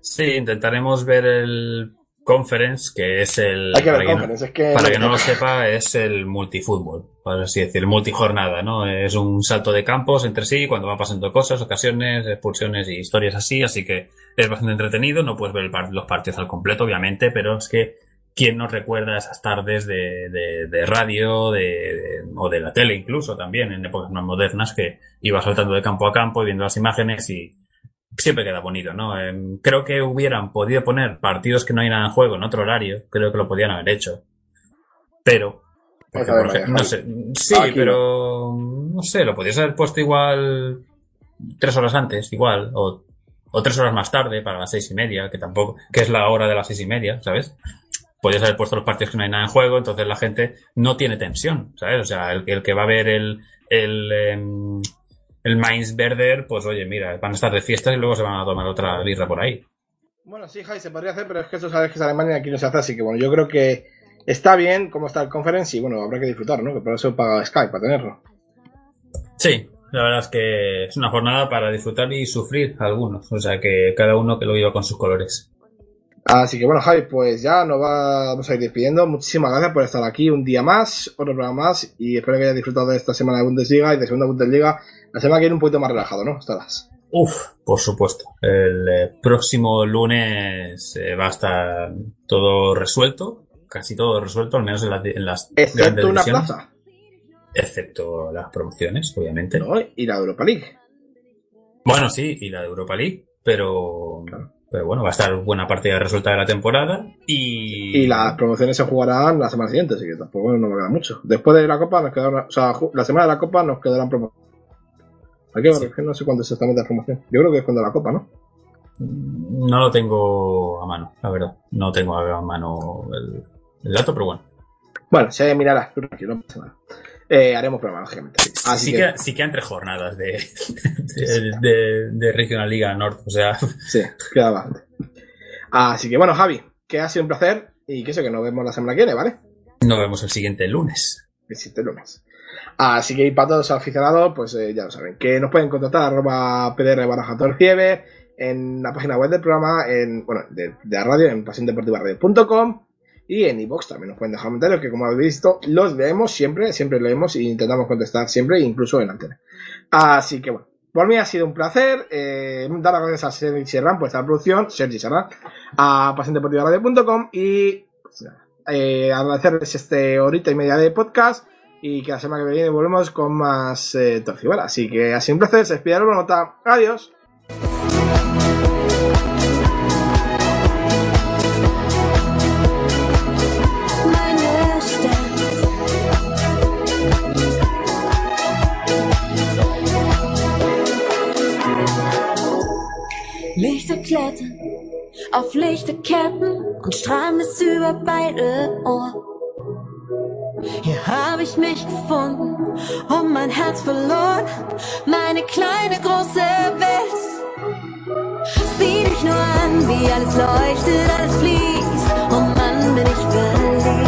Sí, intentaremos ver el Conference, que es el. Hay que ver para, Conference, es que- para que no lo sepa, es el multifútbol, por así decir, multijornada, ¿no? Es un salto de campos entre sí, cuando van pasando cosas, ocasiones, expulsiones y historias así, así que es bastante entretenido. No puedes ver el par- los partidos al completo, obviamente, pero es que. ¿Quién nos recuerda esas tardes de, de, de radio de, de- o de la tele incluso también en épocas más modernas que iba saltando de campo a campo y viendo las imágenes y, siempre queda bonito, ¿no? Em, creo que hubieran podido poner partidos que no hay nada en juego en otro horario, creo que lo podían haber hecho. Pero, porque, por ejemplo, no sé, sí, Aquí no. pero no sé, lo podías haber puesto igual tres horas antes, igual, o, o tres horas más tarde para las seis y media, que tampoco, que es la hora de las seis y media, ¿sabes? Podías haber puesto los partidos que no hay nada en juego, entonces la gente no tiene tensión, ¿sabes? O sea, el, el que va a ver el, el, em, el Mainz Werder, pues oye, mira, van a estar de fiestas y luego se van a tomar otra birra por ahí. Bueno, sí, Jai, se podría hacer, pero es que eso sabes que es Alemania y aquí no se hace, así que bueno, yo creo que está bien cómo está el conference y bueno, habrá que disfrutar, ¿no? Que por eso paga Skype, para tenerlo. Sí, la verdad es que es una jornada para disfrutar y sufrir algunos, o sea que cada uno que lo viva con sus colores. Así que bueno, Javi, pues ya nos vamos a ir despidiendo. Muchísimas gracias por estar aquí un día más, otro programa más, y espero que hayas disfrutado de esta semana de Bundesliga y de segunda Bundesliga. La semana que viene un poquito más relajado, ¿no? Estarás. Uf, por supuesto. El eh, próximo lunes eh, va a estar todo resuelto, casi todo resuelto, al menos en, la- en las grandes Excepto una divisiones. plaza, Excepto las promociones, obviamente. ¿no? Y la Europa League. Bueno, sí, y la de Europa League, pero, pero bueno, va a estar buena parte ya resuelta de la temporada y... Y las promociones se jugarán la semana siguiente, así que tampoco nos va a quedar mucho. Después de la Copa nos quedará, o sea, la semana de la Copa nos quedarán promociones. Hay que ver, es que no sé cuándo es exactamente la promoción. Yo creo que es cuando la Copa, ¿no? No lo tengo a mano, la verdad. No tengo a mano el, el dato, pero bueno. Bueno, se mirará, tú tranquilo, no pasa nada. Eh, haremos programa, lógicamente. Así sí, que, queda, sí quedan tres jornadas de, (laughs) de, de- de Regional Liga Norte, o sea... sí, queda bastante. Así que bueno, Javi, que ha sido un placer y que eso, que nos vemos la semana que viene, ¿vale? Nos vemos el siguiente lunes. El siguiente lunes. Así que para todos los aficionados, pues eh, ya lo saben, que nos pueden contactar arroba pdr barra en la página web del programa, en, bueno, de, la radio, en pasiondeportivaradio.com y en iVoox también nos pueden dejar comentarios que como habéis visto, los leemos siempre, siempre leemos e intentamos contestar siempre, incluso en antena. Así que bueno, por mí ha sido un placer, eh, dar las gracias a Sergi Serran por esta producción, Sergi Serran, a pasiondeportivaradio.com y pues eh, agradecerles este horita y media de podcast y que la semana que viene volvemos con más eh. Así que ha sido un placer, se despide nota. Adiós. Meine Stadt. Lichterklettern auf Lichterketten und strahlen bis über beide Ohren. Hier habe ich mich gefunden und mein Herz verloren. Meine kleine große Welt. Sieh dich nur an, wie alles leuchtet, alles fließt. Oh Mann, bin ich verliebt.